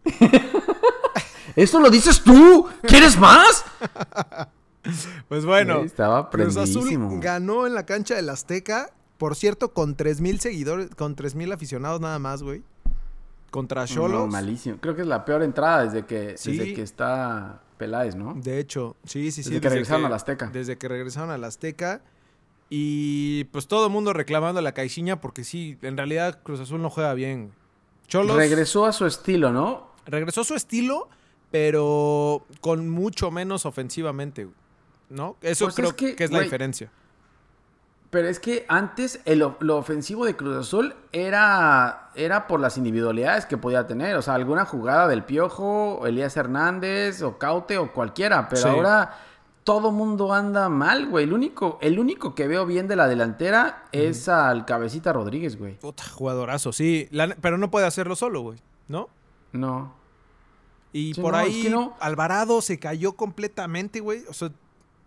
[SPEAKER 3] Eso lo dices tú. ¿Quieres más?
[SPEAKER 2] Pues bueno,
[SPEAKER 3] Sí, estaba
[SPEAKER 2] Cruz Azul ganó en la cancha del Azteca, por cierto, con 3000 seguidores, con 3000 aficionados nada más, güey. Contra Cholos.
[SPEAKER 3] No, malísimo. Creo que es la peor entrada desde que,
[SPEAKER 2] Sí.
[SPEAKER 3] desde que está Peláez, ¿no?
[SPEAKER 2] De hecho, sí, sí, sí.
[SPEAKER 3] Desde que regresaron al Azteca.
[SPEAKER 2] Desde que regresaron al Azteca. Y pues todo el mundo reclamando a la Caixinha porque sí, en realidad Cruz Azul no juega bien. Cholos
[SPEAKER 3] Regresó a su estilo, ¿no?
[SPEAKER 2] regresó a su estilo, pero con mucho menos ofensivamente, ¿no? Eso
[SPEAKER 3] Pues
[SPEAKER 2] creo
[SPEAKER 3] es que,
[SPEAKER 2] que, es la diferencia.
[SPEAKER 3] Pero es que antes el lo ofensivo de Cruz Azul era, era por las individualidades que podía tener. O sea, alguna jugada del Piojo, o Elías Hernández, o Caute, o cualquiera. Pero
[SPEAKER 2] Sí.
[SPEAKER 3] ahora todo mundo anda mal, güey. El único, el único que veo bien de la delantera es al Cabecita Rodríguez, güey.
[SPEAKER 2] Puta, jugadorazo, sí. La pero no puede hacerlo solo, güey, ¿no?
[SPEAKER 3] No.
[SPEAKER 2] Y
[SPEAKER 3] Sí,
[SPEAKER 2] por
[SPEAKER 3] no, es
[SPEAKER 2] ahí
[SPEAKER 3] que no.
[SPEAKER 2] Alvarado se cayó completamente, güey. O sea,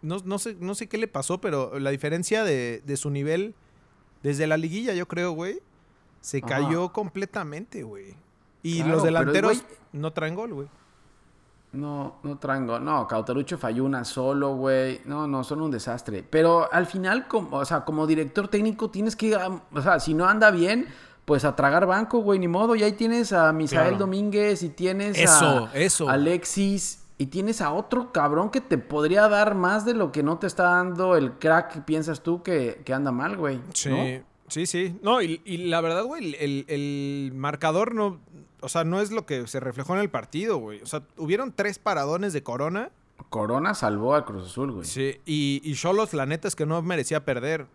[SPEAKER 2] no, no sé, no sé qué le pasó, pero la diferencia de, de su nivel desde la liguilla, yo creo, güey, se
[SPEAKER 3] Ajá.
[SPEAKER 2] cayó completamente, güey. Y
[SPEAKER 3] Claro,
[SPEAKER 2] los delanteros
[SPEAKER 3] güey,
[SPEAKER 2] no traen gol, güey.
[SPEAKER 3] No, no trango. No, Cauterucho falló una solo, güey. No, no, son un desastre. Pero al final, como, o sea, como director técnico, tienes que, o sea, si no anda bien, pues a tragar banco, güey, ni modo. Y ahí tienes a Misael
[SPEAKER 2] Claro.
[SPEAKER 3] Domínguez y tienes
[SPEAKER 2] Eso,
[SPEAKER 3] a
[SPEAKER 2] eso.
[SPEAKER 3] Alexis y tienes a otro cabrón que te podría dar más de lo que no te está dando el crack que piensas tú que, que anda mal, güey.
[SPEAKER 2] Sí,
[SPEAKER 3] ¿no?
[SPEAKER 2] sí, sí. No, y, y la verdad, güey, el, el marcador no. O sea, no es lo que se reflejó en el partido, güey. O sea, hubieron tres paradones de Corona.
[SPEAKER 3] Corona salvó al Cruz Azul, güey.
[SPEAKER 2] Sí, y, y Cholos, la neta es que no merecía perder.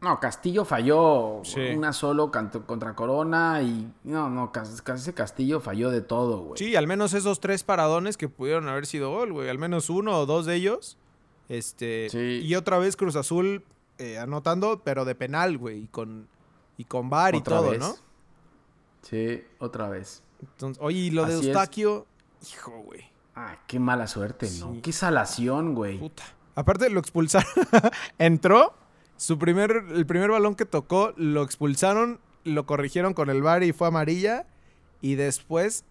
[SPEAKER 3] No, Castillo falló
[SPEAKER 2] Sí.
[SPEAKER 3] una solo contra Corona y no, no, casi Castillo falló de todo, güey.
[SPEAKER 2] Sí, al menos esos tres paradones que pudieron haber sido gol, güey. Al menos uno o dos de ellos. Este.
[SPEAKER 3] Sí.
[SPEAKER 2] Y otra vez Cruz Azul eh, anotando, pero de penal, güey. Y con, y con VAR y todo,
[SPEAKER 3] vez.
[SPEAKER 2] ¿no?
[SPEAKER 3] Sí, otra vez.
[SPEAKER 2] Entonces, oye, y lo de
[SPEAKER 3] es.
[SPEAKER 2] Eustaquio. Hijo, güey.
[SPEAKER 3] Ah, qué mala suerte, ¿no? Qué salación, güey.
[SPEAKER 2] Puta. Aparte lo expulsaron. Entró. Su primer, el primer balón que tocó, lo expulsaron, lo corrigieron con el VAR y fue amarilla. Y después,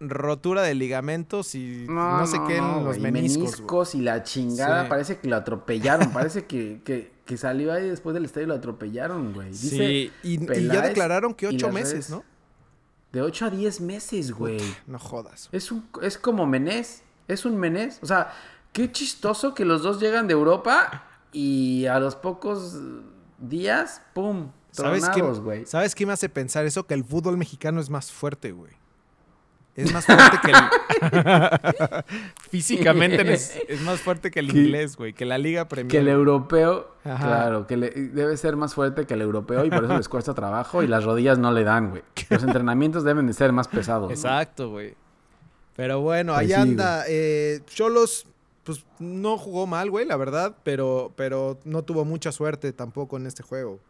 [SPEAKER 2] rotura de ligamentos y no, sé qué en los
[SPEAKER 3] güey,
[SPEAKER 2] meniscos. güey.
[SPEAKER 3] y la chingada.
[SPEAKER 2] Sí.
[SPEAKER 3] Parece que lo atropellaron. parece que, que, que salió ahí después del estadio y lo atropellaron, güey.
[SPEAKER 2] Sí, y, y ya declararon que ocho meses,
[SPEAKER 3] redes.
[SPEAKER 2] ¿no?
[SPEAKER 3] De 8 a 10 meses, güey.
[SPEAKER 2] No jodas.
[SPEAKER 3] Es, un, es como Menés. Es un Menés. O sea, qué chistoso que los dos llegan de Europa y a los pocos días, ¡pum!
[SPEAKER 2] ¿Sabes qué,
[SPEAKER 3] güey.
[SPEAKER 2] ¿Sabes qué me hace pensar eso? Que el fútbol mexicano es más fuerte, güey. Es más fuerte que el... Físicamente es, es más fuerte que el inglés, güey. Que la Liga Premier.
[SPEAKER 3] Que el europeo,
[SPEAKER 2] Ajá.
[SPEAKER 3] claro, que le- debe ser más fuerte que el europeo y por eso les cuesta trabajo y las rodillas no le dan, güey. Los entrenamientos deben de ser más pesados.
[SPEAKER 2] Exacto, güey. Pero bueno,
[SPEAKER 3] Pues
[SPEAKER 2] ahí
[SPEAKER 3] sí,
[SPEAKER 2] anda. Eh, Cholos, pues no jugó mal, güey, la verdad. Pero, pero no tuvo mucha suerte tampoco en este juego.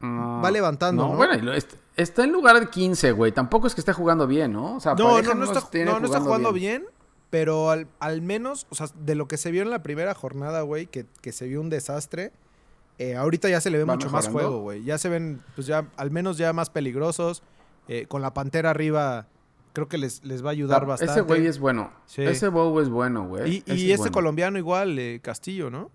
[SPEAKER 3] No,
[SPEAKER 2] Va levantando, ¿no?
[SPEAKER 3] Bueno, lo- est- está en lugar de 15, güey. Tampoco es que esté jugando bien, ¿no? O sea,
[SPEAKER 2] No, no, no, está, no, no está jugando bien. pero al, al menos, o sea, de lo que se vio en la primera jornada, güey, que, que se vio un desastre, eh, ahorita ya se le ve
[SPEAKER 3] ¿Va
[SPEAKER 2] mucho más juego, güey. Ya se ven, pues ya, al menos ya más peligrosos. eh, con la pantera arriba, creo que les, les va a ayudar
[SPEAKER 3] Ah,
[SPEAKER 2] bastante.
[SPEAKER 3] Ese güey es bueno.
[SPEAKER 2] Sí.
[SPEAKER 3] Ese Bow es bueno, güey.
[SPEAKER 2] Y,
[SPEAKER 3] Ese
[SPEAKER 2] y
[SPEAKER 3] es bueno.
[SPEAKER 2] colombiano igual, eh, Castillo, ¿no?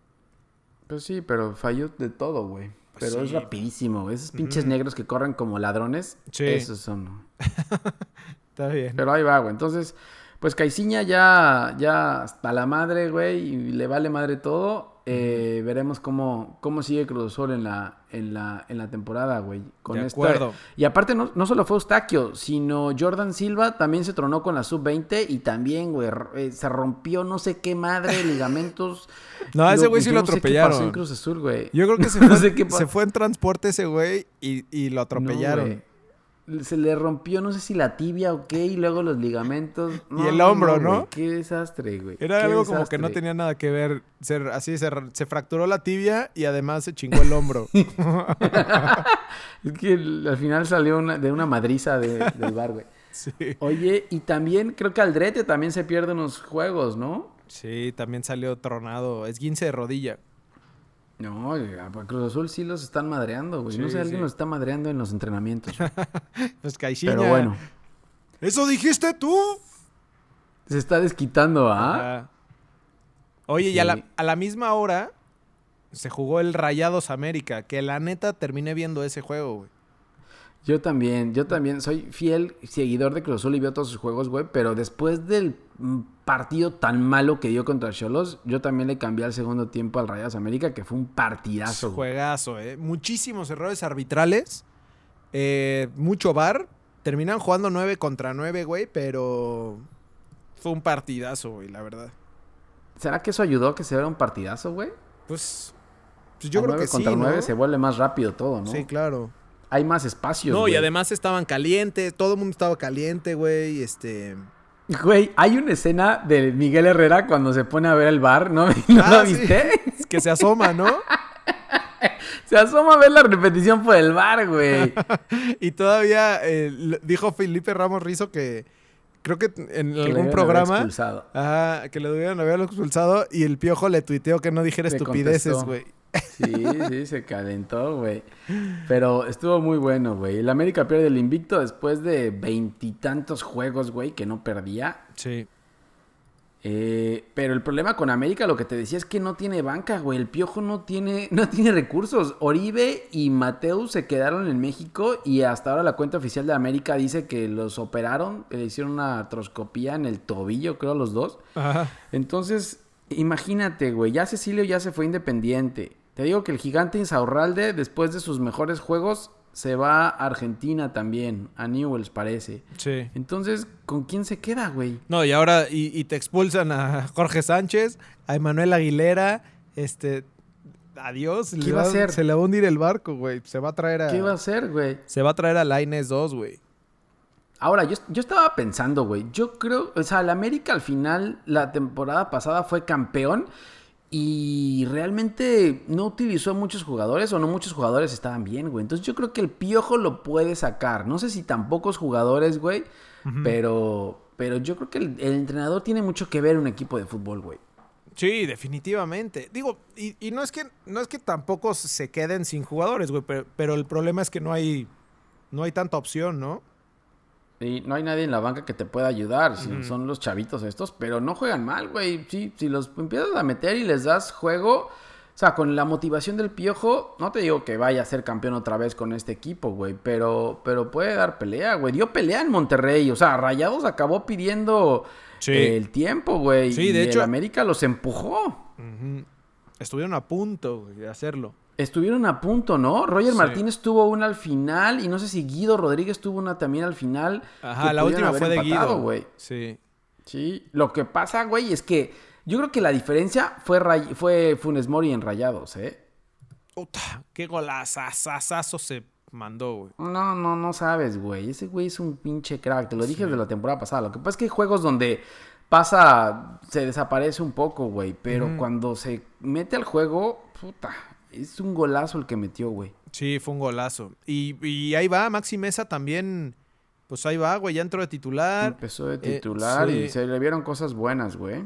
[SPEAKER 3] Pues sí, pero falló de todo, güey.
[SPEAKER 2] Pues
[SPEAKER 3] Pero es rapidísimo. Esos pinches negros que corren como ladrones,
[SPEAKER 2] Sí.
[SPEAKER 3] esos son.
[SPEAKER 2] Está bien.
[SPEAKER 3] Pero ahí va, güey. Entonces, pues Caiciña ya, ya hasta la madre, güey, y le vale madre todo. Eh, veremos cómo, cómo sigue Cruz Azul en la, en la, en la temporada, güey. Con
[SPEAKER 2] De
[SPEAKER 3] esta-
[SPEAKER 2] acuerdo.
[SPEAKER 3] Y aparte, no, no solo fue Eustaquio, sino Jordan Silva también se tronó con la sub-20 y también, güey, eh, se rompió no sé qué madre, ligamentos.
[SPEAKER 2] No, a ese güey sí lo
[SPEAKER 3] yo no sé qué
[SPEAKER 2] atropellaron.
[SPEAKER 3] pasó en Cruz Azul, güey.
[SPEAKER 2] Yo creo que se
[SPEAKER 3] No
[SPEAKER 2] fue,
[SPEAKER 3] sé qué pa-
[SPEAKER 2] se fue en transporte ese güey y, y lo atropellaron.
[SPEAKER 3] No. Se le rompió, no sé si la tibia o qué, y luego los ligamentos.
[SPEAKER 2] Y el hombro, ¿no?
[SPEAKER 3] güey, Qué desastre, güey.
[SPEAKER 2] Era
[SPEAKER 3] qué
[SPEAKER 2] algo como que no tenía nada que ver. Ser, así se, se fracturó la tibia y además se chingó el hombro.
[SPEAKER 3] Es que el- al final salió una- de una madriza de- del bar, güey.
[SPEAKER 2] sí.
[SPEAKER 3] Oye, y también creo que Aldrete también se pierde unos juegos, ¿no?
[SPEAKER 2] Sí, también salió tronado. Es 15 de rodilla.
[SPEAKER 3] No, Cruz Azul sí los están madreando, güey. no sé, alguien
[SPEAKER 2] sí.
[SPEAKER 3] los está madreando en los entrenamientos.
[SPEAKER 2] Pues Caixinha.
[SPEAKER 3] Pero bueno,
[SPEAKER 2] ¿Eso dijiste tú?
[SPEAKER 3] se está desquitando, ¿ah?
[SPEAKER 2] Oye, y a la, a la misma hora se jugó el Rayados América. Que la neta terminé viendo ese juego, güey.
[SPEAKER 3] Yo también, yo también soy fiel seguidor de Cruz Azul y veo todos sus juegos, güey, pero después del mm, partido tan malo que dio contra Cholos, yo también le cambié al segundo tiempo al Rayados América, que fue un partidazo. güey.
[SPEAKER 2] Juegazo, ¿eh? Muchísimos errores arbitrales. eh, mucho bar. Terminan jugando 9 contra 9, güey, pero fue un partidazo, güey, la verdad.
[SPEAKER 3] ¿Será que eso ayudó a que se vea un partidazo, güey?
[SPEAKER 2] Pues, pues yo
[SPEAKER 3] A
[SPEAKER 2] creo
[SPEAKER 3] nueve
[SPEAKER 2] que sí,
[SPEAKER 3] contra
[SPEAKER 2] ¿no?
[SPEAKER 3] nueve se vuelve más rápido todo, ¿no?
[SPEAKER 2] Sí, claro.
[SPEAKER 3] Hay más espacios,
[SPEAKER 2] No, y además estaban calientes, todo el mundo estaba caliente, güey, este...
[SPEAKER 3] Güey, hay una escena de Miguel Herrera cuando se pone a ver el bar, ¿no? ¿No
[SPEAKER 2] Ah,
[SPEAKER 3] la
[SPEAKER 2] sí.
[SPEAKER 3] viste?
[SPEAKER 2] Es que se asoma, ¿no?
[SPEAKER 3] Se asoma a ver la repetición por el bar, güey.
[SPEAKER 2] y todavía eh, dijo Felipe Ramos Rizo que creo que en
[SPEAKER 3] Que
[SPEAKER 2] algún
[SPEAKER 3] haber
[SPEAKER 2] programa...
[SPEAKER 3] expulsado.
[SPEAKER 2] Ajá, que le debieron haber expulsado y el piojo le tuiteó que no dijera
[SPEAKER 3] Le
[SPEAKER 2] estupideces, güey.
[SPEAKER 3] Sí, sí, se calentó, güey. Pero estuvo muy bueno, güey. El América pierde el invicto después de veintitantos juegos, güey, que no perdía.
[SPEAKER 2] Sí.
[SPEAKER 3] Eh, pero el problema con América, lo que te decía, es que no tiene banca, güey. El Piojo no tiene, no tiene recursos. Oribe y Mateus se quedaron en México y hasta ahora la cuenta oficial de América dice que los operaron, que le hicieron una artroscopía en el tobillo, creo, los dos.
[SPEAKER 2] Ajá.
[SPEAKER 3] Entonces, imagínate, güey, ya Cecilio ya se fue independiente. Te digo que el gigante Insaurralde, después de sus mejores juegos, se va a Argentina también, a Newells parece.
[SPEAKER 2] Sí.
[SPEAKER 3] Entonces, ¿con quién se queda, güey?
[SPEAKER 2] No, y ahora, y, y te expulsan a Jorge Sánchez, a Emanuel Aguilera, este, Adiós.
[SPEAKER 3] ¿Qué
[SPEAKER 2] le
[SPEAKER 3] va a hacer?
[SPEAKER 2] Se le va a hundir el barco, güey. Se va a traer a.
[SPEAKER 3] ¿Qué va a hacer, güey?
[SPEAKER 2] Se va a traer a Laines 2, güey.
[SPEAKER 3] Ahora, yo, yo estaba pensando, güey. Yo creo, o sea, el América al final, la temporada pasada fue campeón y realmente no utilizó muchos jugadores o no muchos jugadores estaban bien, güey. Entonces yo creo que el piojo lo puede sacar. No sé si tan pocos jugadores, güey, pero, pero yo creo que el, el entrenador tiene mucho que ver en un equipo de fútbol, güey.
[SPEAKER 2] Sí, definitivamente. Digo, y, y no es que no es que tampoco se queden sin jugadores, güey, pero, pero el problema es que no hay no hay tanta opción, ¿no?
[SPEAKER 3] Y no hay nadie en la banca que te pueda ayudar. si Son los chavitos estos, pero no juegan mal, güey. Sí, si los empiezas a meter y les das juego, o sea, con la motivación del piojo, no te digo que vaya a ser campeón otra vez con este equipo, güey, pero, pero puede dar pelea, güey. Dio pelea en Monterrey, o sea, Rayados acabó pidiendo
[SPEAKER 2] Sí.
[SPEAKER 3] el tiempo, güey.
[SPEAKER 2] Sí,
[SPEAKER 3] y
[SPEAKER 2] de
[SPEAKER 3] el
[SPEAKER 2] hecho-
[SPEAKER 3] América los empujó.
[SPEAKER 2] Estuvieron a punto güey, de hacerlo.
[SPEAKER 3] Estuvieron a punto, ¿no? Roger
[SPEAKER 2] Sí.
[SPEAKER 3] Martínez tuvo una al final y no sé si Guido Rodríguez tuvo una también al final.
[SPEAKER 2] Ajá, la última fue de Guido.
[SPEAKER 3] güey.
[SPEAKER 2] Sí.
[SPEAKER 3] Sí, lo que pasa, güey, es que yo creo que la diferencia fue, Ray- fue Funes Mori en Rayados, ¿eh?
[SPEAKER 2] Puta, qué golazazazazo se mandó, güey.
[SPEAKER 3] No, no, no sabes, güey. Ese güey es un pinche crack. Te lo dije desde la temporada pasada. Lo que pasa es que hay juegos donde pasa, se desaparece un poco, güey. Pero cuando se mete al juego, puta, es un golazo el que metió, güey.
[SPEAKER 2] Sí, fue un golazo. Y, y ahí va, Maxi Mesa también. Pues ahí va, güey, ya entró de titular.
[SPEAKER 3] Empezó de
[SPEAKER 2] Eh,
[SPEAKER 3] titular
[SPEAKER 2] sí.
[SPEAKER 3] y se le vieron cosas buenas, güey.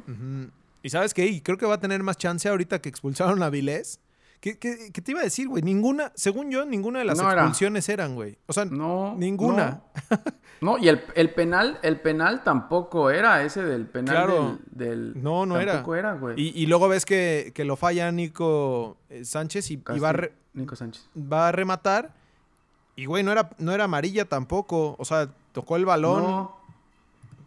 [SPEAKER 2] Y sabes qué, y creo que va a tener más chance ahorita que expulsaron a Vilés. ¿Qué, qué- qué te iba a decir, güey? Ninguna, según yo, ninguna de las
[SPEAKER 3] No era.
[SPEAKER 2] expulsiones eran, güey. O sea,
[SPEAKER 3] No.
[SPEAKER 2] ninguna.
[SPEAKER 3] No, No, y el, el penal, el penal tampoco era ese del penal
[SPEAKER 2] Claro.
[SPEAKER 3] del, del-
[SPEAKER 2] No, no era.
[SPEAKER 3] tampoco era, güey.
[SPEAKER 2] Y, y luego ves que, que lo falla Nico eh, Sánchez y, y va, a re-
[SPEAKER 3] Nico Sánchez.
[SPEAKER 2] va a rematar. Y, güey, no era, no era amarilla tampoco. O sea, tocó el balón.
[SPEAKER 3] No.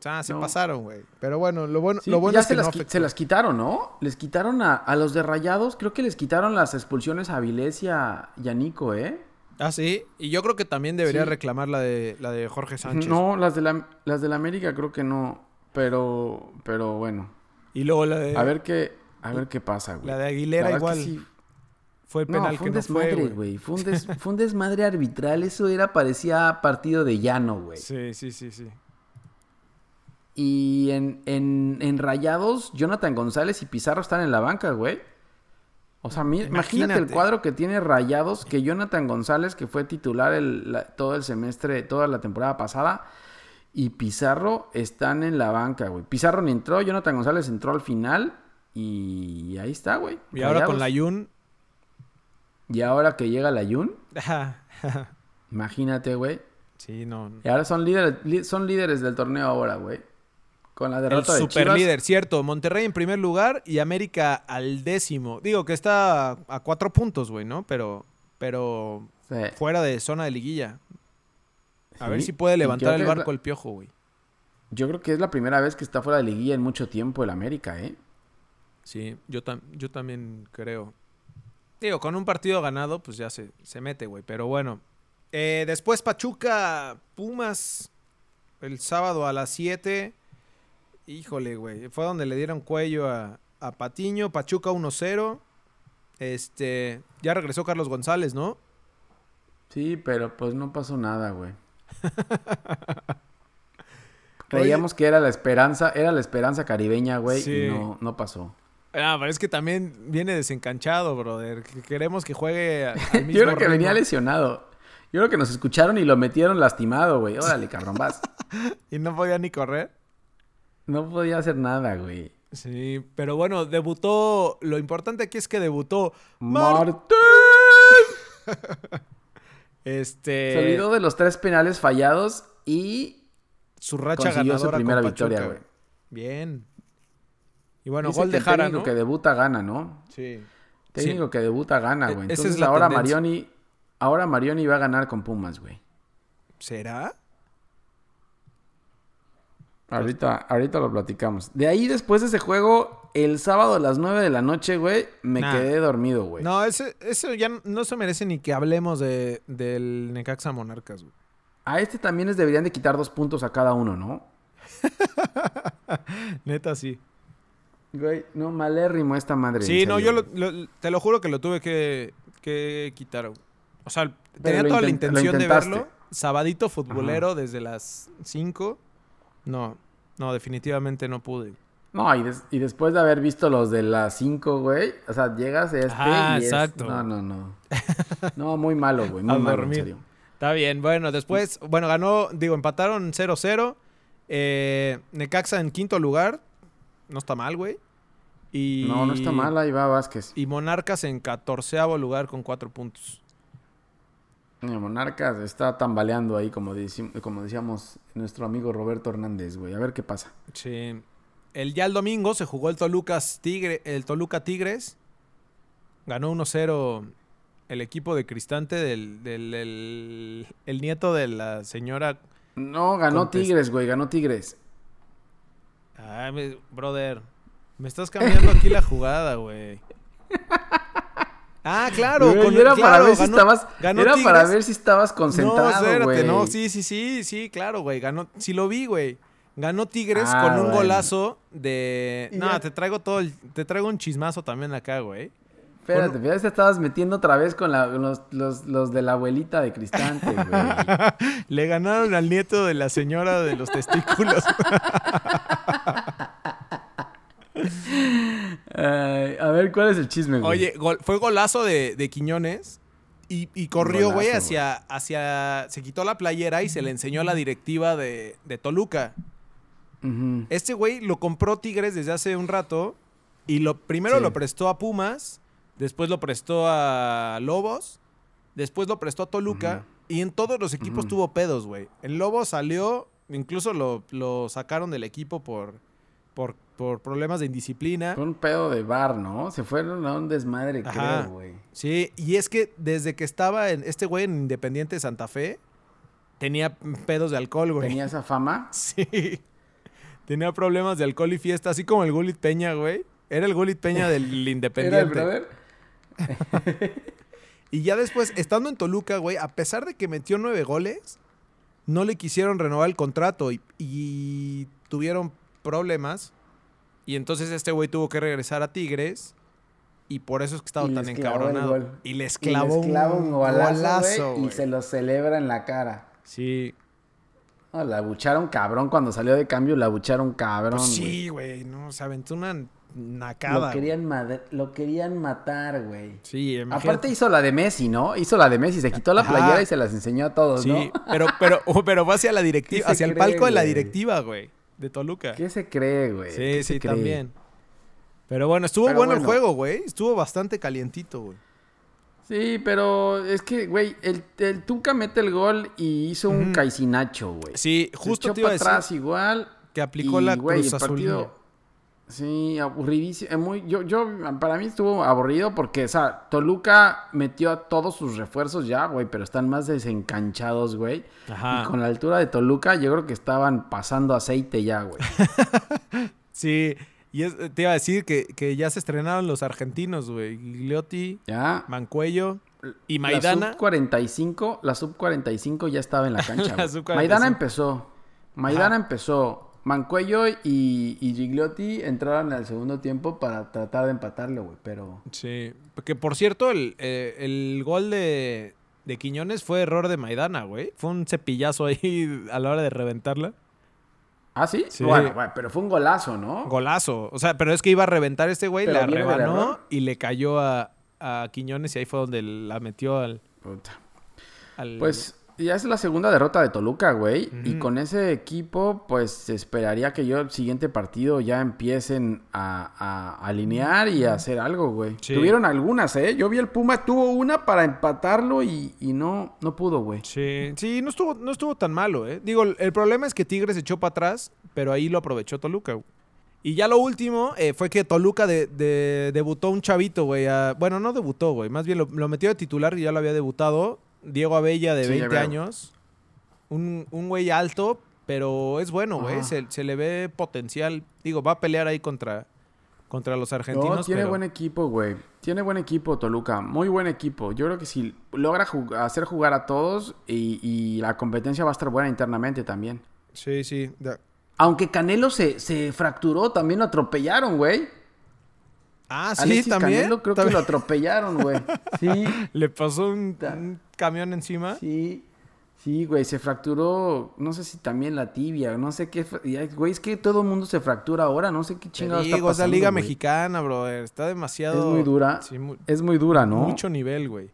[SPEAKER 2] Sea, se
[SPEAKER 3] no.
[SPEAKER 2] pasaron, güey. Pero bueno, lo bueno,
[SPEAKER 3] Sí,
[SPEAKER 2] lo bueno
[SPEAKER 3] ya
[SPEAKER 2] es
[SPEAKER 3] se,
[SPEAKER 2] que
[SPEAKER 3] las,
[SPEAKER 2] no afectó.
[SPEAKER 3] se las quitaron, ¿no? Les quitaron a, a los de Rayados, creo que les quitaron las expulsiones a Vilés y a, y a Nico, ¿eh?
[SPEAKER 2] Ah, sí. Y yo creo que también debería
[SPEAKER 3] Sí.
[SPEAKER 2] reclamar la de, la de Jorge Sánchez.
[SPEAKER 3] No, las de la las de la América creo que no, pero pero bueno.
[SPEAKER 2] Y luego la de,
[SPEAKER 3] A ver qué a ver qué pasa, güey.
[SPEAKER 2] la de Aguilera
[SPEAKER 3] La
[SPEAKER 2] igual.
[SPEAKER 3] es que sí.
[SPEAKER 2] Fue el
[SPEAKER 3] No,
[SPEAKER 2] penal
[SPEAKER 3] fue
[SPEAKER 2] que
[SPEAKER 3] un
[SPEAKER 2] no fue,
[SPEAKER 3] desmadre,
[SPEAKER 2] güey.
[SPEAKER 3] güey. Fue, un des- fue un desmadre arbitral. Eso era, parecía partido de llano, güey.
[SPEAKER 2] Sí, sí, sí, sí.
[SPEAKER 3] Y en, en, en Rayados, Jonathan González y Pizarro están en la banca, güey. O sea, imagínate. el cuadro que tiene Rayados, que Jonathan González, que fue titular el- la- todo el semestre, toda la temporada pasada, y Pizarro están en la banca, güey. Pizarro ni entró, Jonathan González entró al final, y ahí está, güey.
[SPEAKER 2] Y ahora con la. Jun.
[SPEAKER 3] Y ahora que llega la Jun, imagínate, güey.
[SPEAKER 2] sí, no.
[SPEAKER 3] Y ahora son líderes, son líderes del torneo ahora, güey. Con la
[SPEAKER 2] El
[SPEAKER 3] derrota de
[SPEAKER 2] super
[SPEAKER 3] Chivas.
[SPEAKER 2] líder, cierto. Monterrey en primer lugar y América al décimo. Digo que está a, cuatro puntos, güey, ¿no? Pero, pero
[SPEAKER 3] Sí.
[SPEAKER 2] fuera de zona de liguilla. A ver si puede levantar el
[SPEAKER 3] la-
[SPEAKER 2] barco el piojo, güey.
[SPEAKER 3] Yo creo que es la primera vez que está fuera de liguilla en mucho tiempo el América, ¿eh?
[SPEAKER 2] Sí, yo, tam- yo también creo. Digo, con un partido ganado, pues ya se, se mete, güey. Pero bueno. Eh, después Pachuca, Pumas, el sábado a las 7. Híjole, güey. Fue donde le dieron cuello a, a Patiño. Pachuca 1-0. Este, ya regresó Carlos González, ¿no?
[SPEAKER 3] Sí, pero pues no pasó nada, güey. Creíamos que era la esperanza, era la esperanza caribeña, güey,
[SPEAKER 2] Sí.
[SPEAKER 3] y no, no pasó.
[SPEAKER 2] Ah, pero es que también viene desencanchado, brother. Que Queremos que juegue a- al mismo
[SPEAKER 3] Yo creo que
[SPEAKER 2] ritmo.
[SPEAKER 3] venía lesionado. Yo creo que nos escucharon y lo metieron lastimado, güey. Órale, cabrón, vas.
[SPEAKER 2] Y no podía ni correr.
[SPEAKER 3] No podía hacer nada, güey.
[SPEAKER 2] Sí, pero bueno, debutó. Lo importante aquí es que debutó. Mar-
[SPEAKER 3] ¡Martín!
[SPEAKER 2] este.
[SPEAKER 3] Se olvidó de los tres penales fallados y
[SPEAKER 2] Su racha
[SPEAKER 3] consiguió su
[SPEAKER 2] ganadora
[SPEAKER 3] primera
[SPEAKER 2] con
[SPEAKER 3] victoria, güey.
[SPEAKER 2] Bien. Y bueno,
[SPEAKER 3] Dice
[SPEAKER 2] gol de
[SPEAKER 3] el
[SPEAKER 2] Jara,
[SPEAKER 3] técnico
[SPEAKER 2] ¿no?
[SPEAKER 3] que debuta gana, ¿no?
[SPEAKER 2] Sí.
[SPEAKER 3] Técnico que debuta gana,
[SPEAKER 2] E-
[SPEAKER 3] güey.
[SPEAKER 2] es
[SPEAKER 3] Entonces
[SPEAKER 2] la
[SPEAKER 3] ahora
[SPEAKER 2] tendencia.
[SPEAKER 3] Marioni, ahora Marioni va a ganar con Pumas, güey.
[SPEAKER 2] ¿Será?
[SPEAKER 3] Ahorita, ahorita lo platicamos. De ahí, después de ese juego, el sábado a las 9 de la noche, güey, me
[SPEAKER 2] Nah.
[SPEAKER 3] quedé dormido, güey.
[SPEAKER 2] No, ese, eso ya no se merece ni que hablemos de, del Necaxa Monarcas, güey.
[SPEAKER 3] A este también les deberían de quitar dos puntos a cada uno, ¿no?
[SPEAKER 2] Neta, sí.
[SPEAKER 3] Güey, no, malérrimo esta madre.
[SPEAKER 2] Sí, no, yo lo-
[SPEAKER 3] güey.
[SPEAKER 2] lo- te lo juro que lo tuve que, que quitar. güey. O sea,
[SPEAKER 3] Pero
[SPEAKER 2] tenía toda la intención de verlo. Sabadito futbolero desde las 5. No, no, definitivamente no pude.
[SPEAKER 3] No, y, des- y después de haber visto los de las 5, güey, o sea, llegas a este
[SPEAKER 2] Ajá,
[SPEAKER 3] y es-
[SPEAKER 2] exacto.
[SPEAKER 3] No, no, no. No, muy malo, güey, muy
[SPEAKER 2] A
[SPEAKER 3] malo, en serio.
[SPEAKER 2] Está bien, bueno, después, bueno, ganó, digo, empataron 0-0. Eh, Necaxa en quinto lugar. No está mal, güey. Y,
[SPEAKER 3] No, no está mal, ahí va Vázquez.
[SPEAKER 2] Y Monarcas en catorceavo lugar con cuatro puntos.
[SPEAKER 3] Monarcas está tambaleando ahí, como, como decíamos nuestro amigo Roberto Hernández, güey. A ver qué pasa.
[SPEAKER 2] Sí. El, ya el domingo se jugó el Toluca, Tigre, el Toluca Tigres. Ganó 1-0 el equipo de Cristante del, del el, el nieto de la señora.
[SPEAKER 3] No, ganó
[SPEAKER 2] Contest-
[SPEAKER 3] Tigres, güey, ganó Tigres.
[SPEAKER 2] Ay, me- brother. Me estás cambiando aquí la jugada, güey. Ah, claro.
[SPEAKER 3] Güey,
[SPEAKER 2] con-
[SPEAKER 3] era para ver si
[SPEAKER 2] ganó-
[SPEAKER 3] estabas,
[SPEAKER 2] ganó
[SPEAKER 3] era para ver si estabas
[SPEAKER 2] No,
[SPEAKER 3] concentrado,
[SPEAKER 2] espérate,
[SPEAKER 3] güey.
[SPEAKER 2] no, sí, sí, sí, sí, claro, güey. Ganó, sí lo vi, güey. Ganó Tigres
[SPEAKER 3] Ah,
[SPEAKER 2] con un
[SPEAKER 3] bueno.
[SPEAKER 2] golazo de. No,
[SPEAKER 3] ya-
[SPEAKER 2] te traigo todo el, te traigo un chismazo también acá, güey.
[SPEAKER 3] Espérate, ya te estabas metiendo otra vez con la- los, los- los de la abuelita de Cristante, güey.
[SPEAKER 2] Le ganaron al nieto de la señora de los testículos.
[SPEAKER 3] A ver, ¿cuál es el chisme, güey?
[SPEAKER 2] Oye, gol- fue golazo de, de Quiñones. Y, y corrió, güey, hacia, hacia. Se quitó la playera y se le enseñó a la directiva de, de Toluca. Este güey lo compró Tigres desde hace un rato. Y lo primero
[SPEAKER 3] Sí.
[SPEAKER 2] lo prestó a Pumas. Después lo prestó a Lobos. Después lo prestó a Toluca. Y en todos los equipos tuvo pedos, güey. En Lobos salió. Incluso lo, lo sacaron del equipo por, por, por problemas de indisciplina.
[SPEAKER 3] Fue un pedo de bar, ¿no? Se fueron a un desmadre,
[SPEAKER 2] Ajá.
[SPEAKER 3] creo, güey.
[SPEAKER 2] Sí, y es que desde que estaba en este güey en Independiente Santa Fe, tenía pedos de alcohol, güey.
[SPEAKER 3] Tenía esa fama.
[SPEAKER 2] Sí. Tenía problemas de alcohol y fiesta, así como el Gulit Peña, güey. Era el Gulit Peña del
[SPEAKER 3] Era el
[SPEAKER 2] Independiente.
[SPEAKER 3] brother.
[SPEAKER 2] Y ya después, estando en Toluca, güey, a pesar de que metió nueve goles, no le quisieron renovar el contrato y, y tuvieron problemas. Y entonces este güey tuvo que regresar a Tigres. Y por eso es que estaba
[SPEAKER 3] Y
[SPEAKER 2] tan encabronado. Y les
[SPEAKER 3] Y
[SPEAKER 2] clavó,
[SPEAKER 3] les clava un golazo, y se lo celebra en la cara.
[SPEAKER 2] Sí.
[SPEAKER 3] No, la bucharon cabrón cuando salió de cambio, la bucharon cabrón.
[SPEAKER 2] Pues sí, güey. No, se aventó una nacada.
[SPEAKER 3] Lo querían, mad- lo querían matar, güey.
[SPEAKER 2] Sí, imagínate.
[SPEAKER 3] Aparte hizo la de Messi, ¿no? Hizo la de Messi, se quitó la
[SPEAKER 2] Ajá.
[SPEAKER 3] playera y se las enseñó a todos,
[SPEAKER 2] Sí,
[SPEAKER 3] ¿no?
[SPEAKER 2] pero, pero, oh, pero fue hacia la
[SPEAKER 3] ¿Qué
[SPEAKER 2] directiva, hacia el palco de la directiva, güey. De Toluca.
[SPEAKER 3] ¿Qué se cree, güey?
[SPEAKER 2] Sí,
[SPEAKER 3] ¿Qué se
[SPEAKER 2] sí, también. Pero bueno, estuvo
[SPEAKER 3] Pero
[SPEAKER 2] bueno, el juego, güey. Estuvo bastante calientito, güey.
[SPEAKER 3] Sí, pero es que, güey, el, el Tuca mete el gol y hizo un
[SPEAKER 2] Ujú.
[SPEAKER 3] caicinacho, güey.
[SPEAKER 2] Sí,
[SPEAKER 3] Se
[SPEAKER 2] justo
[SPEAKER 3] echó
[SPEAKER 2] te iba a decir
[SPEAKER 3] atrás igual.
[SPEAKER 2] que aplicó
[SPEAKER 3] y,
[SPEAKER 2] la
[SPEAKER 3] güey,
[SPEAKER 2] cruz
[SPEAKER 3] el
[SPEAKER 2] azul.
[SPEAKER 3] partido- Sí, aburridísimo. Muy, yo, yo, para mí estuvo aburrido porque, o sea, Toluca metió a todos sus refuerzos ya, güey, pero están más desencanchados, güey.
[SPEAKER 2] Ajá.
[SPEAKER 3] Y con la altura de Toluca, yo creo que estaban pasando aceite ya, güey.
[SPEAKER 2] Sí, y es- te iba a decir que, que ya se estrenaron los argentinos, güey. Gigliotti,
[SPEAKER 3] Ya.
[SPEAKER 2] Mancuello y
[SPEAKER 3] La
[SPEAKER 2] Maidana.
[SPEAKER 3] sub 45, la sub 45 ya estaba en la cancha.
[SPEAKER 2] La
[SPEAKER 3] güey.
[SPEAKER 2] sub 45.
[SPEAKER 3] Maidana empezó. Maidana
[SPEAKER 2] Ajá.
[SPEAKER 3] empezó. Mancuello y, y Gigliotti entraron al segundo tiempo para tratar de empatarlo, güey. Pero.
[SPEAKER 2] Sí, porque por cierto, el, eh, el gol de, de Quiñones fue error de Maidana, güey. Fue un cepillazo ahí a la hora de reventarla.
[SPEAKER 3] ¿Ah, sí?
[SPEAKER 2] Sí.
[SPEAKER 3] Bueno, güey, pero fue un golazo, ¿no?
[SPEAKER 2] Golazo. O sea, pero es que iba a reventar este güey, la rebanó y le cayó a, a Quiñones y ahí fue donde la metió al...
[SPEAKER 3] Puta.
[SPEAKER 2] al-
[SPEAKER 3] Pues ya es la segunda derrota de Toluca, güey. Y con ese equipo, pues se esperaría que yo el siguiente partido ya empiecen a, a alinear y a hacer algo, güey.
[SPEAKER 2] Sí.
[SPEAKER 3] Tuvieron algunas, ¿eh? Yo vi el Puma, tuvo una para empatarlo y, y no, no pudo, güey.
[SPEAKER 2] Sí, sí, no estuvo, no estuvo tan malo, ¿eh? Digo, el problema es que Tigres echó para atrás, pero ahí lo aprovechó Toluca, güey. Y ya lo último eh, fue que Toluca de- de- debutó un chavito, güey. a- Bueno, no debutó, güey. Más bien lo, lo metió de titular y ya lo había debutado. Diego Abella, de
[SPEAKER 3] Sí, ya
[SPEAKER 2] 20
[SPEAKER 3] veo.
[SPEAKER 2] años. Un un güey alto, pero es bueno, güey. Se, se le ve potencial. Digo, va a pelear ahí contra, contra los argentinos.
[SPEAKER 3] No, tiene
[SPEAKER 2] pero-
[SPEAKER 3] buen equipo, güey. Tiene buen equipo Toluca, muy buen equipo. Yo creo que si logra jug- hacer jugar a todos y, y la competencia va a estar buena internamente también.
[SPEAKER 2] Sí, sí.
[SPEAKER 3] Aunque Canelo se, se fracturó, también lo atropellaron, güey.
[SPEAKER 2] Ah, sí,
[SPEAKER 3] Alexis
[SPEAKER 2] también.
[SPEAKER 3] Canelo creo que lo atropellaron, güey. Sí,
[SPEAKER 2] Le pasó un, un camión encima.
[SPEAKER 3] sí. Sí, güey, se fracturó, no sé si también la tibia, no sé qué. Güey, es que todo el mundo se fractura ahora, no sé qué está
[SPEAKER 2] digo, es la
[SPEAKER 3] pasando,
[SPEAKER 2] liga
[SPEAKER 3] güey.
[SPEAKER 2] mexicana, brother. Está demasiado...
[SPEAKER 3] Es muy dura.
[SPEAKER 2] Sí,
[SPEAKER 3] Es muy dura, ¿no?
[SPEAKER 2] Mucho nivel, güey.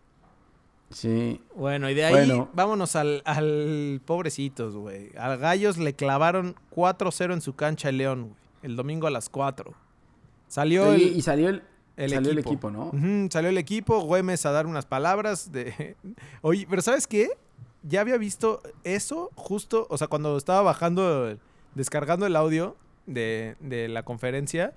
[SPEAKER 3] Sí.
[SPEAKER 2] Bueno, y de ahí
[SPEAKER 3] Bueno.
[SPEAKER 2] vámonos al, al pobrecitos, güey. Al Gallos le clavaron 4-0 en su cancha el León, güey. El domingo a las 4. Salió
[SPEAKER 3] Oye,
[SPEAKER 2] el,
[SPEAKER 3] y salió el,
[SPEAKER 2] el
[SPEAKER 3] salió
[SPEAKER 2] equipo.
[SPEAKER 3] el equipo, ¿no?
[SPEAKER 2] Salió el equipo, Güemes a dar unas palabras de... Oye, pero ¿sabes qué? Ya había visto eso justo, o sea, cuando estaba bajando, descargando el audio de, de la conferencia,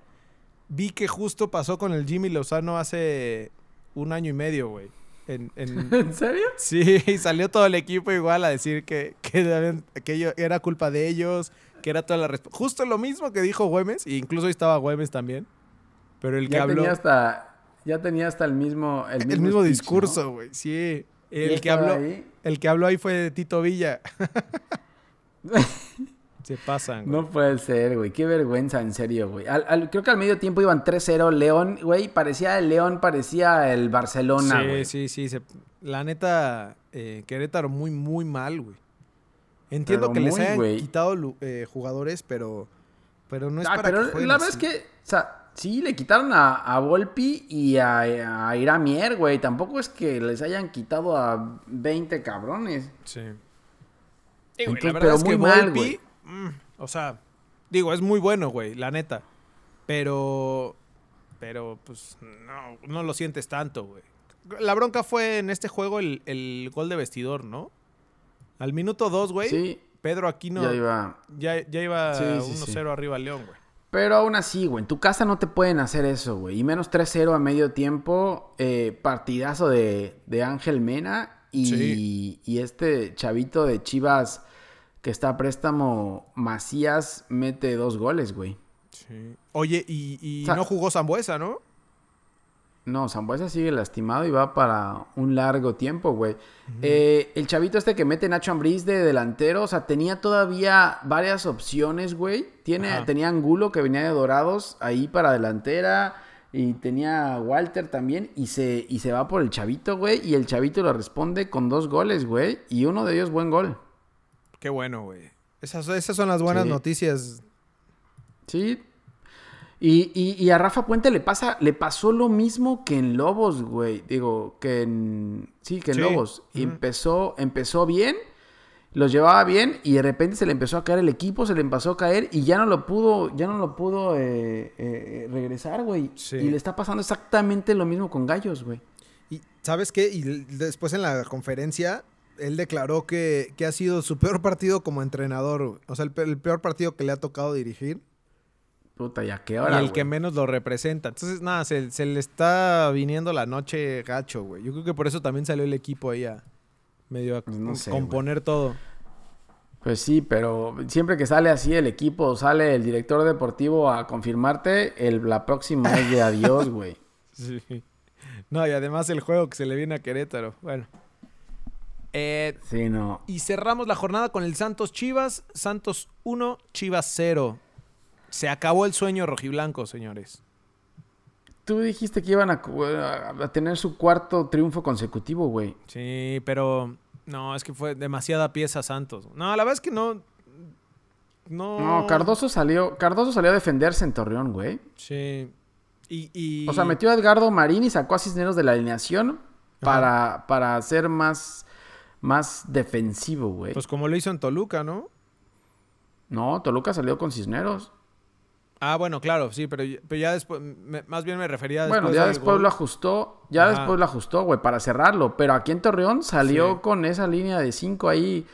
[SPEAKER 2] vi que justo pasó con el Jimmy Lozano hace un año y medio, güey. En, en-
[SPEAKER 3] ¿En serio?
[SPEAKER 2] Sí, y salió todo el equipo igual a decir que, que, que era culpa de ellos, que era toda la resp- Justo lo mismo que dijo Güemes, e incluso ahí estaba Güemes también. Pero el que
[SPEAKER 3] Ya
[SPEAKER 2] habló.
[SPEAKER 3] tenía hasta, ya tenía hasta el mismo, el
[SPEAKER 2] el
[SPEAKER 3] mismo, speech,
[SPEAKER 2] discurso,
[SPEAKER 3] ¿no?
[SPEAKER 2] güey. Sí. El que habló.
[SPEAKER 3] ahí.
[SPEAKER 2] El que habló ahí fue Tito Villa. Se pasan, güey.
[SPEAKER 3] No puede ser, güey. Qué vergüenza, en serio, güey. Al- al- creo que al medio tiempo iban 3-0 León, güey. Parecía el León, parecía el Barcelona,
[SPEAKER 2] sí,
[SPEAKER 3] güey.
[SPEAKER 2] sí, sí. se- La neta, eh, Querétaro muy, muy mal, güey. Entiendo
[SPEAKER 3] Pero
[SPEAKER 2] que les hayan
[SPEAKER 3] güey.
[SPEAKER 2] quitado eh, jugadores, pero, pero no es
[SPEAKER 3] Ah,
[SPEAKER 2] para
[SPEAKER 3] pero
[SPEAKER 2] que jueguen
[SPEAKER 3] la verdad es
[SPEAKER 2] así.
[SPEAKER 3] que, o sea, sí, le quitaron a, a Volpi y a, a Iramier, güey. Tampoco es que les hayan quitado a 20 cabrones.
[SPEAKER 2] Sí. Y, güey,
[SPEAKER 3] Entonces,
[SPEAKER 2] la verdad
[SPEAKER 3] pero
[SPEAKER 2] es que
[SPEAKER 3] muy mal,
[SPEAKER 2] Volpi,
[SPEAKER 3] güey.
[SPEAKER 2] mm, o sea, digo, es muy bueno, güey, la neta. Pero, pero, pues, no, no lo sientes tanto, güey. La bronca fue en este juego el, el gol de vestidor, ¿no? Al minuto 2, güey,
[SPEAKER 3] Sí,
[SPEAKER 2] Pedro Aquino
[SPEAKER 3] ya
[SPEAKER 2] ya,
[SPEAKER 3] iba.
[SPEAKER 2] ya, iba
[SPEAKER 3] Sí,
[SPEAKER 2] 1-0
[SPEAKER 3] sí, sí.
[SPEAKER 2] arriba al León, güey.
[SPEAKER 3] Pero aún así, güey, en tu casa no te pueden hacer eso, güey. Y menos 3-0 a medio tiempo. eh, partidazo de, de Ángel Mena. Y,
[SPEAKER 2] Sí.
[SPEAKER 3] y este chavito de Chivas que está a préstamo, Macías, mete dos goles, güey.
[SPEAKER 2] Sí. Oye, y, y
[SPEAKER 3] O sea-
[SPEAKER 2] no jugó Zambuesa, ¿no?
[SPEAKER 3] No, Zambuesa sigue lastimado y va para un largo tiempo, güey. Eh, el chavito este que mete Nacho Ambriz de delantero, o sea, tenía todavía varias opciones, güey. Tiene,
[SPEAKER 2] Ajá.
[SPEAKER 3] tenía Angulo que venía de Dorados ahí para delantera. Y tenía Walter también. Y se, y se va por el chavito, güey. Y el chavito lo responde con dos goles, güey. Y uno de ellos buen gol.
[SPEAKER 2] Qué bueno, güey. Esas, esas son las buenas
[SPEAKER 3] Sí.
[SPEAKER 2] noticias.
[SPEAKER 3] Sí. Y, y- y a Rafa Puente le pasa, le pasó lo mismo que en Lobos, güey. Digo, que en. Sí, que en
[SPEAKER 2] Sí.
[SPEAKER 3] Lobos. Empezó, empezó bien, los llevaba bien, y de repente se le empezó a caer el equipo, se le empezó a caer, y ya no lo pudo, ya no lo pudo eh, eh, regresar, güey.
[SPEAKER 2] Sí.
[SPEAKER 3] Y le está pasando exactamente lo mismo con Gallos, güey.
[SPEAKER 2] Y ¿sabes qué? Y después en la conferencia, él declaró que, que ha sido su peor partido como entrenador. güey. O sea, el peor partido que le ha tocado dirigir.
[SPEAKER 3] Puta, ya qué
[SPEAKER 2] y
[SPEAKER 3] hora.
[SPEAKER 2] el que menos lo representa. Entonces, nada, se, se le está viniendo la noche gacho, güey. Yo creo que por eso también salió el equipo ahí a medio a
[SPEAKER 3] Pues no sé,
[SPEAKER 2] componer todo.
[SPEAKER 3] Pues sí, pero siempre que sale así el equipo, sale el director deportivo a confirmarte, el, la próxima es de adiós, güey.
[SPEAKER 2] Sí. No, y además el juego que se le viene a Querétaro. Bueno. Eh,
[SPEAKER 3] Sí, no.
[SPEAKER 2] Y cerramos la jornada con el Santos Chivas. Santos 1, Chivas 0. Se acabó el sueño rojiblanco, señores.
[SPEAKER 3] Tú dijiste que iban a, tener su cuarto triunfo consecutivo, güey.
[SPEAKER 2] Sí, pero no, es que fue demasiada pieza Santos. No, la verdad es que no. No.
[SPEAKER 3] No, Cardoso salió, Cardoso salió a defenderse en Torreón, güey.
[SPEAKER 2] Sí. Y, y-
[SPEAKER 3] O sea, metió a Edgardo Marín y sacó a Cisneros de la alineación para, para ser más, más defensivo, güey.
[SPEAKER 2] Pues como lo hizo en Toluca, ¿no?
[SPEAKER 3] no, Toluca salió con Cisneros.
[SPEAKER 2] Ah, bueno, claro, sí, pero, pero ya después. me- más bien me refería después
[SPEAKER 3] Bueno, ya después
[SPEAKER 2] gol.
[SPEAKER 3] lo ajustó, ya
[SPEAKER 2] Ajá.
[SPEAKER 3] después lo ajustó, güey, para cerrarlo. Pero aquí en Torreón salió
[SPEAKER 2] Sí.
[SPEAKER 3] con esa línea de cinco ahí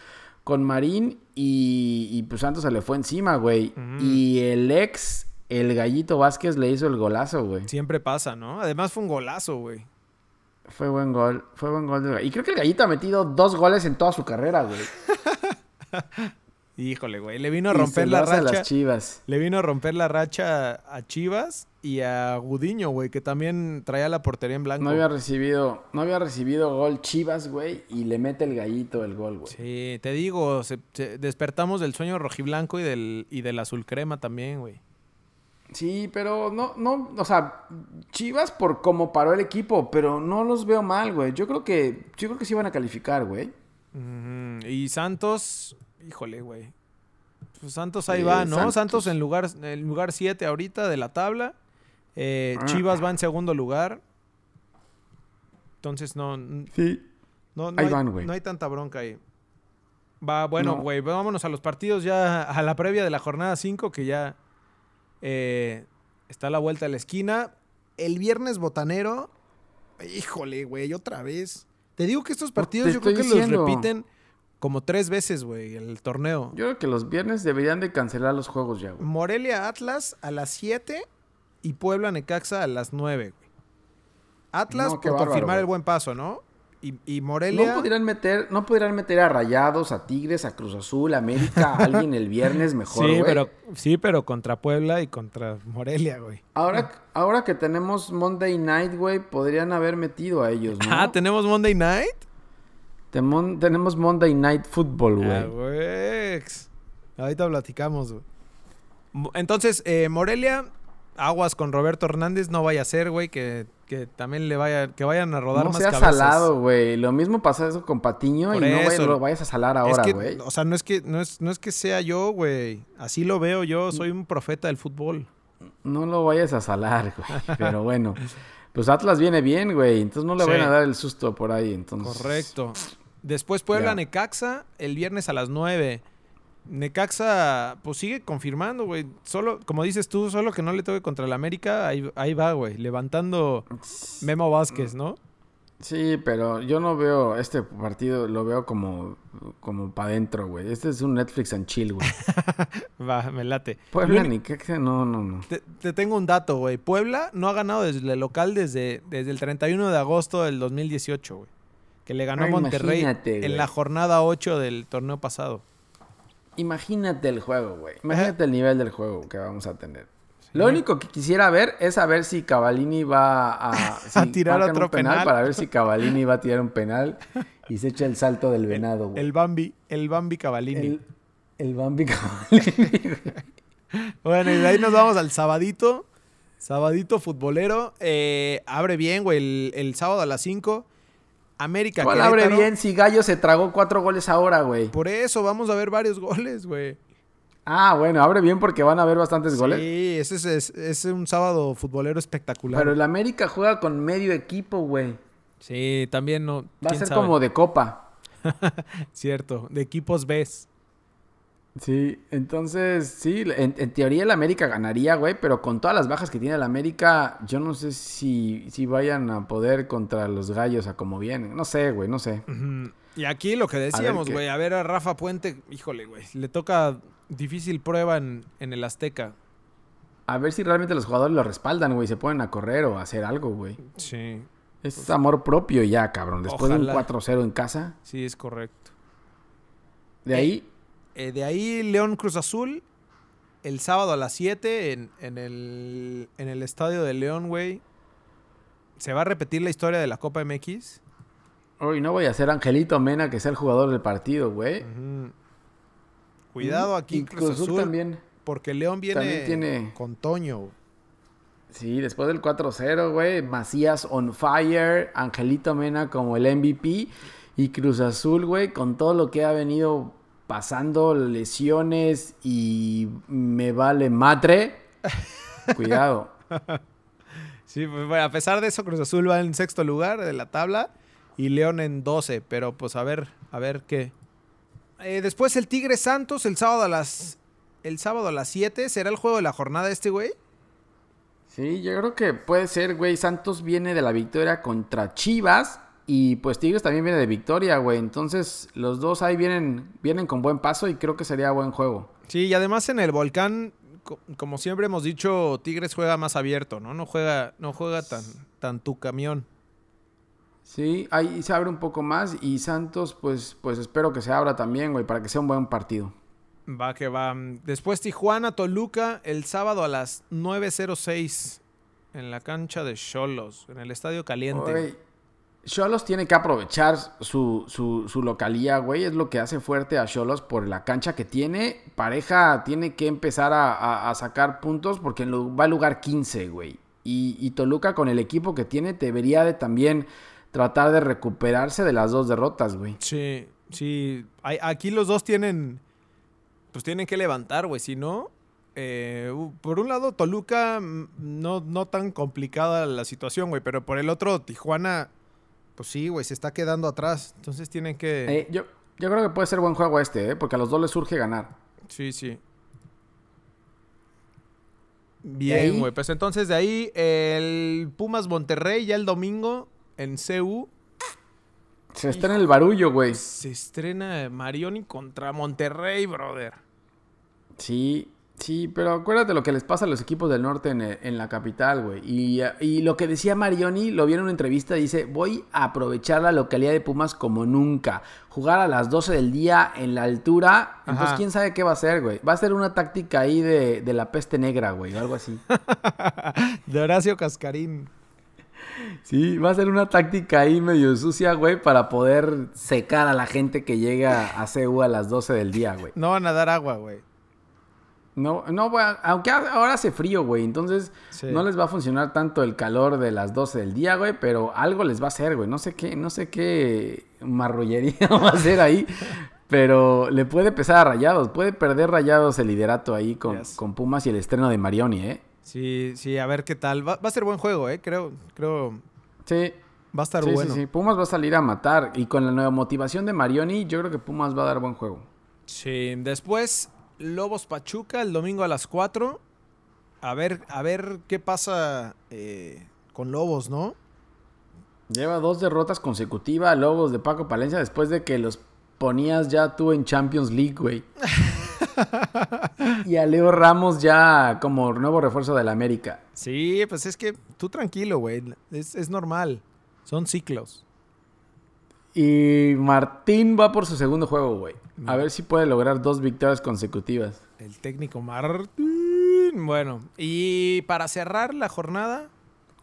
[SPEAKER 3] con Marín y, y pues Santos se le fue encima, güey.
[SPEAKER 2] Ujú.
[SPEAKER 3] Y el ex, el Gallito Vázquez le hizo el golazo, güey.
[SPEAKER 2] Siempre pasa, ¿no? Además fue un golazo, güey.
[SPEAKER 3] Fue buen gol, fue buen gol. Gall- Y creo que el Gallito ha metido dos goles en toda su carrera, güey.
[SPEAKER 2] Híjole, güey. Le vino a romper la
[SPEAKER 3] a
[SPEAKER 2] racha.
[SPEAKER 3] las Chivas.
[SPEAKER 2] Le vino a romper la racha a Chivas y a Gudiño, güey, que también traía la portería en blanco.
[SPEAKER 3] No había recibido, no había recibido gol Chivas, güey, y le mete el Gallito el gol, güey.
[SPEAKER 2] Sí, te digo, se- se- despertamos del sueño rojiblanco y del, y del azul crema también, güey.
[SPEAKER 3] Sí, pero no, no, o sea, Chivas por cómo paró el equipo, pero no los veo mal, güey. Yo creo que, yo creo que sí van a calificar, güey.
[SPEAKER 2] Y Santos, híjole, güey. Pues Santos ahí va, ¿no?
[SPEAKER 3] Santos.
[SPEAKER 2] Santos en lugar en lugar 7 ahorita de la tabla. Eh,
[SPEAKER 3] Ah.
[SPEAKER 2] Chivas va en segundo lugar. Entonces no,
[SPEAKER 3] Sí.
[SPEAKER 2] no, no
[SPEAKER 3] Ahí
[SPEAKER 2] hay,
[SPEAKER 3] van, güey.
[SPEAKER 2] no hay tanta bronca ahí. Va, bueno,
[SPEAKER 3] No.
[SPEAKER 2] güey, vámonos a los partidos ya a la previa de la jornada 5 que ya eh, está a la vuelta de la esquina. El viernes botanero, híjole, güey, otra vez. Te digo que estos partidos yo creo que los repiten como tres veces, güey, el torneo.
[SPEAKER 3] Yo creo que los viernes deberían de cancelar los juegos ya, güey.
[SPEAKER 2] Morelia Atlas a las 7 y Puebla Necaxa a las 9, güey. Atlas
[SPEAKER 3] No,
[SPEAKER 2] por
[SPEAKER 3] bárbaro,
[SPEAKER 2] confirmar el buen paso, ¿no? Y, y
[SPEAKER 3] No
[SPEAKER 2] Morelia...
[SPEAKER 3] podrían meter, no podrían meter a Rayados, a Tigres, a Cruz Azul, a América, a alguien el viernes mejor,
[SPEAKER 2] sí,
[SPEAKER 3] güey.
[SPEAKER 2] pero, sí, pero contra Puebla y contra Morelia, güey.
[SPEAKER 3] Ahora, ahora que tenemos Monday Night, güey, podrían haber metido a ellos, ¿no?
[SPEAKER 2] Ah, ¿tenemos Monday Night?
[SPEAKER 3] Temon- tenemos Monday Night Football,
[SPEAKER 2] Ah,
[SPEAKER 3] güey.
[SPEAKER 2] güey. Ahorita platicamos, güey. Entonces, eh, Morelia, aguas con Roberto Hernández, no vaya a ser, güey, que, que también le vaya, que vayan a rodar
[SPEAKER 3] no
[SPEAKER 2] más
[SPEAKER 3] seas
[SPEAKER 2] cabezas.
[SPEAKER 3] salado, güey. Lo mismo pasa eso con Patiño
[SPEAKER 2] Por
[SPEAKER 3] y no lo vayas a salar
[SPEAKER 2] Es
[SPEAKER 3] ahora,
[SPEAKER 2] que,
[SPEAKER 3] güey.
[SPEAKER 2] o sea, no es que, no es, no es que sea yo, güey. Así lo veo yo, soy un profeta del fútbol.
[SPEAKER 3] No lo vayas a salar, güey. Pero bueno. Pues Atlas viene bien, güey. Entonces no le
[SPEAKER 2] Sí.
[SPEAKER 3] vayan a dar el susto por ahí. Entonces...
[SPEAKER 2] Correcto. Después Puebla. Necaxa el viernes a las 9. Necaxa, pues sigue confirmando, güey. Solo, como dices tú, solo que no le toque contra el América, ahí, ahí va, güey. Levantando Memo Vázquez, ¿no?
[SPEAKER 3] Sí, pero yo no veo este partido, lo veo como, como para adentro, güey. Este es un Netflix and chill, güey.
[SPEAKER 2] Va, me late.
[SPEAKER 3] Puebla que no, no, no.
[SPEAKER 2] Te, te tengo un dato, güey. Puebla no ha ganado desde el local desde, desde el 31 de agosto del 2018, güey. Que le ganó
[SPEAKER 3] Ah,
[SPEAKER 2] Monterrey en
[SPEAKER 3] güey.
[SPEAKER 2] la jornada 8 del torneo pasado.
[SPEAKER 3] Imagínate el juego, güey. Imagínate el nivel del juego que vamos a tener. Lo único que quisiera ver es a ver si Cavallini va a, si
[SPEAKER 2] tirar otro
[SPEAKER 3] un penal,
[SPEAKER 2] penal.
[SPEAKER 3] para ver si Cavallini va a tirar un penal y se echa el salto del venado, güey.
[SPEAKER 2] El Bambi, el Bambi Cavallini.
[SPEAKER 3] El, el Bambi Cavallini. güey.
[SPEAKER 2] Bueno, y de ahí nos vamos al sabadito. Sabadito futbolero. Eh, abre bien, güey, el, el sábado a las 5. América
[SPEAKER 3] ¿Cuál abre bien si Gallo se tragó cuatro goles ahora, güey?
[SPEAKER 2] Por eso vamos a ver varios goles, güey.
[SPEAKER 3] Ah, bueno, abre bien porque van a haber bastantes goles.
[SPEAKER 2] Sí, ese es, es- es un sábado futbolero espectacular.
[SPEAKER 3] Pero el América juega con medio equipo, güey.
[SPEAKER 2] Sí, también no.
[SPEAKER 3] Va a ser
[SPEAKER 2] sabe.
[SPEAKER 3] como de copa.
[SPEAKER 2] Cierto, de equipos B.
[SPEAKER 3] Sí, entonces, sí, en, en teoría el América ganaría, güey, pero con todas las bajas que tiene el América, yo no sé si, si vayan a poder contra los gallos a como vienen. No sé, güey, no sé.
[SPEAKER 2] Y aquí lo que decíamos, güey, a ver a Rafa Puente, híjole, güey, le toca difícil prueba en, en el Azteca.
[SPEAKER 3] A ver si realmente los jugadores lo respaldan, güey, se ponen a correr o a hacer algo, güey.
[SPEAKER 2] Sí,
[SPEAKER 3] Es amor propio ya, cabrón. Después de un 4-0 en casa,
[SPEAKER 2] sí, es correcto.
[SPEAKER 3] de ahí,
[SPEAKER 2] Eh, de ahí León Cruz Azul, el sábado a las 7 en, en el, en el estadio de León, güey. ¿Se va a repetir la historia de la Copa MX?
[SPEAKER 3] hoy no voy a ser Angelito Mena que sea el jugador del partido, güey.
[SPEAKER 2] Cuidado aquí,
[SPEAKER 3] Y
[SPEAKER 2] Cruz, Azul,
[SPEAKER 3] también.
[SPEAKER 2] porque León viene
[SPEAKER 3] también tiene-
[SPEAKER 2] con Toño.
[SPEAKER 3] Sí, después del 4-0, güey, Macías on fire, Angelito Mena como el MVP y Cruz Azul, güey, con todo lo que ha venido pasando, lesiones y me vale madre. Cuidado.
[SPEAKER 2] Sí, pues, bueno, a pesar de eso, Cruz Azul va en sexto lugar de la tabla y León en 12, pero pues a ver, a ver qué. Eh, después el Tigre Santos el sábado a las el sábado a las 7, ¿será el juego de la jornada este, güey?
[SPEAKER 3] Sí, yo creo que puede ser, güey. Santos viene de la victoria contra Chivas y pues Tigres también viene de victoria, güey. Entonces los dos ahí vienen, vienen con buen paso y creo que sería buen juego.
[SPEAKER 2] Sí, y además en el Volcán, co- como siempre hemos dicho, Tigres juega más abierto, ¿no? No juega no juega tan tan tu camión.
[SPEAKER 3] Sí, ahí se abre un poco más y Santos, pues, pues espero que se abra también, güey, para que sea un buen partido.
[SPEAKER 2] Va que va. Después Tijuana Toluca el sábado a las 9:06 en la cancha de Cholos, en el Estadio Caliente.
[SPEAKER 3] Cholos tiene que aprovechar su, su, su localía, güey. Es lo que hace fuerte a Cholos por la cancha que tiene. Pareja tiene que empezar a, sacar puntos porque va al lugar 15, güey. Y, y Toluca con el equipo que tiene debería de también tratar de recuperarse de las dos derrotas, güey.
[SPEAKER 2] Sí, sí. Aquí los dos tienen. Pues tienen que levantar, güey. Si no. eh, por un lado, Toluca, mm, no, no tan complicada la situación, güey. Pero por el otro, Tijuana. Pues sí, güey, se está quedando atrás. Entonces tienen que.
[SPEAKER 3] Eh, yo, yo creo que puede ser buen juego este, ¿eh? porque a los dos les surge ganar.
[SPEAKER 2] Sí, sí.
[SPEAKER 3] ¿De
[SPEAKER 2] Bien, güey. Pues entonces de ahí, el Pumas Monterrey ya el domingo en CU.
[SPEAKER 3] Se está en el barullo, güey.
[SPEAKER 2] Se estrena Marioni contra Monterrey, brother.
[SPEAKER 3] Sí, sí, pero acuérdate lo que les pasa a los equipos del norte en, en la capital, güey. Y, y lo que decía Marioni, lo vi en una entrevista, dice, voy a aprovechar la localidad de Pumas como nunca. Jugar a las 12 del día en la altura. Entonces,
[SPEAKER 2] Ajá.
[SPEAKER 3] ¿quién sabe qué va a hacer, güey? Va a ser una táctica ahí de, de la peste negra, güey, o algo así.
[SPEAKER 2] De Horacio Cascarín.
[SPEAKER 3] Sí, va a ser una táctica ahí medio sucia, güey, para poder secar a la gente que llega a CU a las 12 del día, güey.
[SPEAKER 2] No van a dar agua, güey.
[SPEAKER 3] No, no, aunque ahora hace frío, güey, entonces
[SPEAKER 2] Sí.
[SPEAKER 3] no les va a funcionar tanto el calor de las 12 del día, güey, pero algo les va a hacer, güey, no sé qué, no sé qué marrullería va a hacer ahí, pero le puede pesar a Rayados, puede perder Rayados el liderato ahí con,
[SPEAKER 2] Yes.
[SPEAKER 3] con Pumas y el estreno de Marioni, ¿eh?
[SPEAKER 2] Sí, sí, a ver qué tal. Va, va a ser buen juego, eh. Creo, creo.
[SPEAKER 3] Sí,
[SPEAKER 2] Va a estar
[SPEAKER 3] sí,
[SPEAKER 2] bueno.
[SPEAKER 3] sí, sí, Pumas va a salir a matar y con la nueva motivación de Marioni, yo creo que Pumas va a dar buen juego.
[SPEAKER 2] Sí, después Lobos Pachuca el domingo a las 4. A ver, a ver qué pasa eh, con Lobos, ¿no?
[SPEAKER 3] Lleva dos derrotas consecutivas a Lobos de Paco Palencia después de que los ponías ya tú en Champions League, güey. y a Leo Ramos ya como nuevo refuerzo del América.
[SPEAKER 2] Sí, pues es que tú tranquilo, güey. Es, es normal. Son ciclos.
[SPEAKER 3] Y Martín va por su segundo juego, güey. A ver si puede lograr dos victorias consecutivas.
[SPEAKER 2] El técnico Martín. Bueno, y para cerrar la jornada,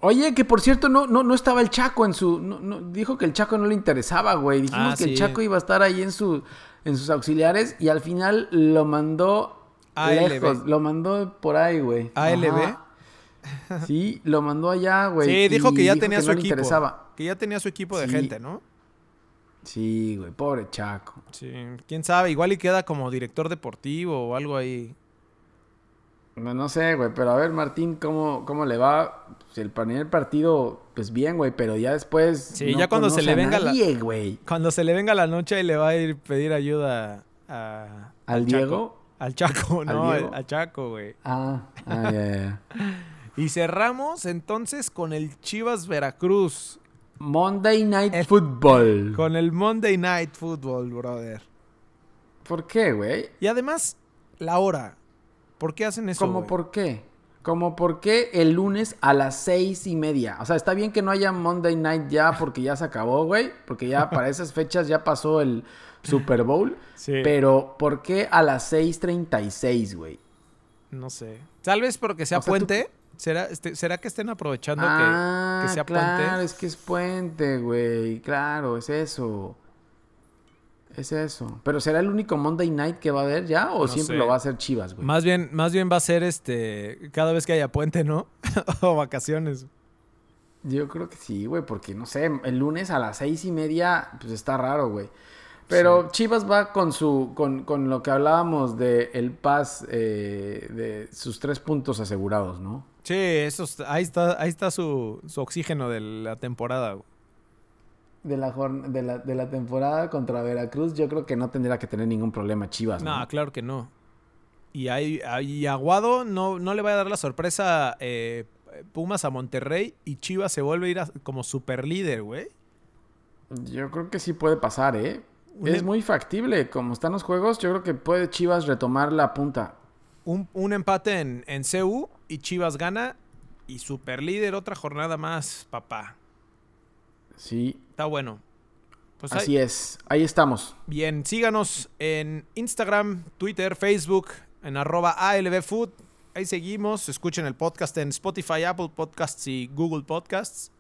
[SPEAKER 3] Oye, que por cierto no, no, no estaba el Chaco en su... no- no- dijo que el Chaco no le interesaba, güey. Dijimos
[SPEAKER 2] Ah,
[SPEAKER 3] que el. Chaco iba a estar ahí en, su, en sus auxiliares y al final lo mandó
[SPEAKER 2] ALB.
[SPEAKER 3] lejos. Lo mandó por ahí, güey.
[SPEAKER 2] ALB.
[SPEAKER 3] Ajá. Sí, lo mandó allá, güey.
[SPEAKER 2] sí, dijo que ya tenía
[SPEAKER 3] que
[SPEAKER 2] su
[SPEAKER 3] no le
[SPEAKER 2] equipo.
[SPEAKER 3] interesaba.
[SPEAKER 2] Que ya tenía su equipo de
[SPEAKER 3] Sí.
[SPEAKER 2] gente, ¿no?
[SPEAKER 3] Sí, güey, pobre Chaco.
[SPEAKER 2] Sí, quién sabe, igual y queda como director deportivo o algo ahí.
[SPEAKER 3] No, no sé, güey, pero a ver, Martín, ¿cómo, cómo le va? Pues el primer partido, pues bien, güey, pero ya después.
[SPEAKER 2] Sí, ya cuando se le
[SPEAKER 3] a
[SPEAKER 2] venga la-
[SPEAKER 3] güey.
[SPEAKER 2] Cuando se le venga la noche y le va a ir pedir ayuda a...
[SPEAKER 3] ¿Al
[SPEAKER 2] Chaco.
[SPEAKER 3] Diego?
[SPEAKER 2] Al Chaco, no,
[SPEAKER 3] Diego?
[SPEAKER 2] a Chaco, güey.
[SPEAKER 3] Ah, ah, ya, ya, ya.
[SPEAKER 2] Y cerramos entonces con el Chivas Veracruz.
[SPEAKER 3] Monday Night
[SPEAKER 2] El-
[SPEAKER 3] Football.
[SPEAKER 2] Con el Monday Night Football, brother.
[SPEAKER 3] ¿Por qué, güey?
[SPEAKER 2] Y además, la hora. ¿Por qué hacen eso?
[SPEAKER 3] ¿Cómo por qué? Como por qué el lunes a las seis y media. O sea, está bien que no haya Monday Night ya porque ya se acabó, güey. Porque ya para esas fechas ya pasó el Super Bowl.
[SPEAKER 2] Sí.
[SPEAKER 3] Pero ¿por qué a las 6.36, güey?
[SPEAKER 2] No sé. Tal vez porque sea
[SPEAKER 3] O sea, tú-
[SPEAKER 2] puente. ¿Será, este- ¿Será que estén aprovechando que-
[SPEAKER 3] Ah,
[SPEAKER 2] que, sea
[SPEAKER 3] claro,
[SPEAKER 2] puente?
[SPEAKER 3] es que es puente, güey. Claro, es eso. Es eso. Pero ¿será el único Monday Night que va a haber ya? ¿O
[SPEAKER 2] No
[SPEAKER 3] siempre
[SPEAKER 2] sé.
[SPEAKER 3] lo va a hacer Chivas, güey?
[SPEAKER 2] Más bien, más bien va a ser este cada vez que haya puente, ¿no? o vacaciones.
[SPEAKER 3] Yo creo que sí, güey, porque no sé, el lunes a las seis y media, pues está raro, güey. Pero Chivas va con su, con, con lo que hablábamos de el paz eh, de sus tres puntos asegurados, ¿no?
[SPEAKER 2] Sí, eso es- ahí está, ahí está su, su oxígeno de la temporada. güey.
[SPEAKER 3] De la, de, la, de la temporada contra Veracruz, yo creo que no tendría que tener ningún problema Chivas, ¿no?
[SPEAKER 2] No, claro que no. Y ahí, ahí Aguado no, no le va a dar la sorpresa eh, Pumas a Monterrey y Chivas se vuelve a ir a- como super líder, güey.
[SPEAKER 3] Yo creo que sí puede pasar, ¿eh?
[SPEAKER 2] Un
[SPEAKER 3] Es
[SPEAKER 2] em-
[SPEAKER 3] muy factible. Como están los juegos, yo creo que puede Chivas retomar la punta.
[SPEAKER 2] Un, un empate en, en CU y Chivas gana y super líder otra jornada más, papá.
[SPEAKER 3] Sí,
[SPEAKER 2] Está bueno. Pues ahí-
[SPEAKER 3] así es. Ahí estamos.
[SPEAKER 2] Bien, síganos en Instagram, Twitter, Facebook, en arroba ALBFood. Ahí seguimos. Escuchen el podcast en Spotify, Apple Podcasts y Google Podcasts.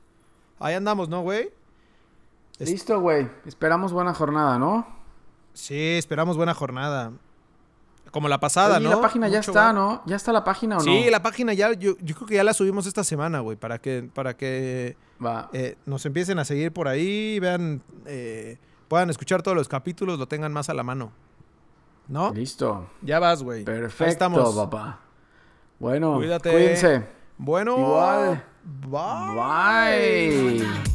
[SPEAKER 2] Ahí andamos, ¿no, güey?
[SPEAKER 3] Listo, güey. Esperamos buena jornada, ¿no?
[SPEAKER 2] Sí, esperamos buena jornada. Como la pasada,
[SPEAKER 3] Oye,
[SPEAKER 2] ¿no?
[SPEAKER 3] la página ya
[SPEAKER 2] Mucho
[SPEAKER 3] está. ¿no? ¿Ya está la página o no?
[SPEAKER 2] Sí, la página ya, yo, yo creo que ya la subimos esta semana, güey, para que, para que
[SPEAKER 3] Va.
[SPEAKER 2] eh, nos empiecen a seguir por ahí, vean, eh, puedan escuchar todos los capítulos, lo tengan más a la mano. ¿No?
[SPEAKER 3] Listo.
[SPEAKER 2] Ya vas, güey. Ahí
[SPEAKER 3] Perfecto,
[SPEAKER 2] estamos.
[SPEAKER 3] papá. Bueno,
[SPEAKER 2] Cuídate.
[SPEAKER 3] cuídense.
[SPEAKER 2] Bueno.
[SPEAKER 3] Igual.
[SPEAKER 2] Bye.
[SPEAKER 3] Bye.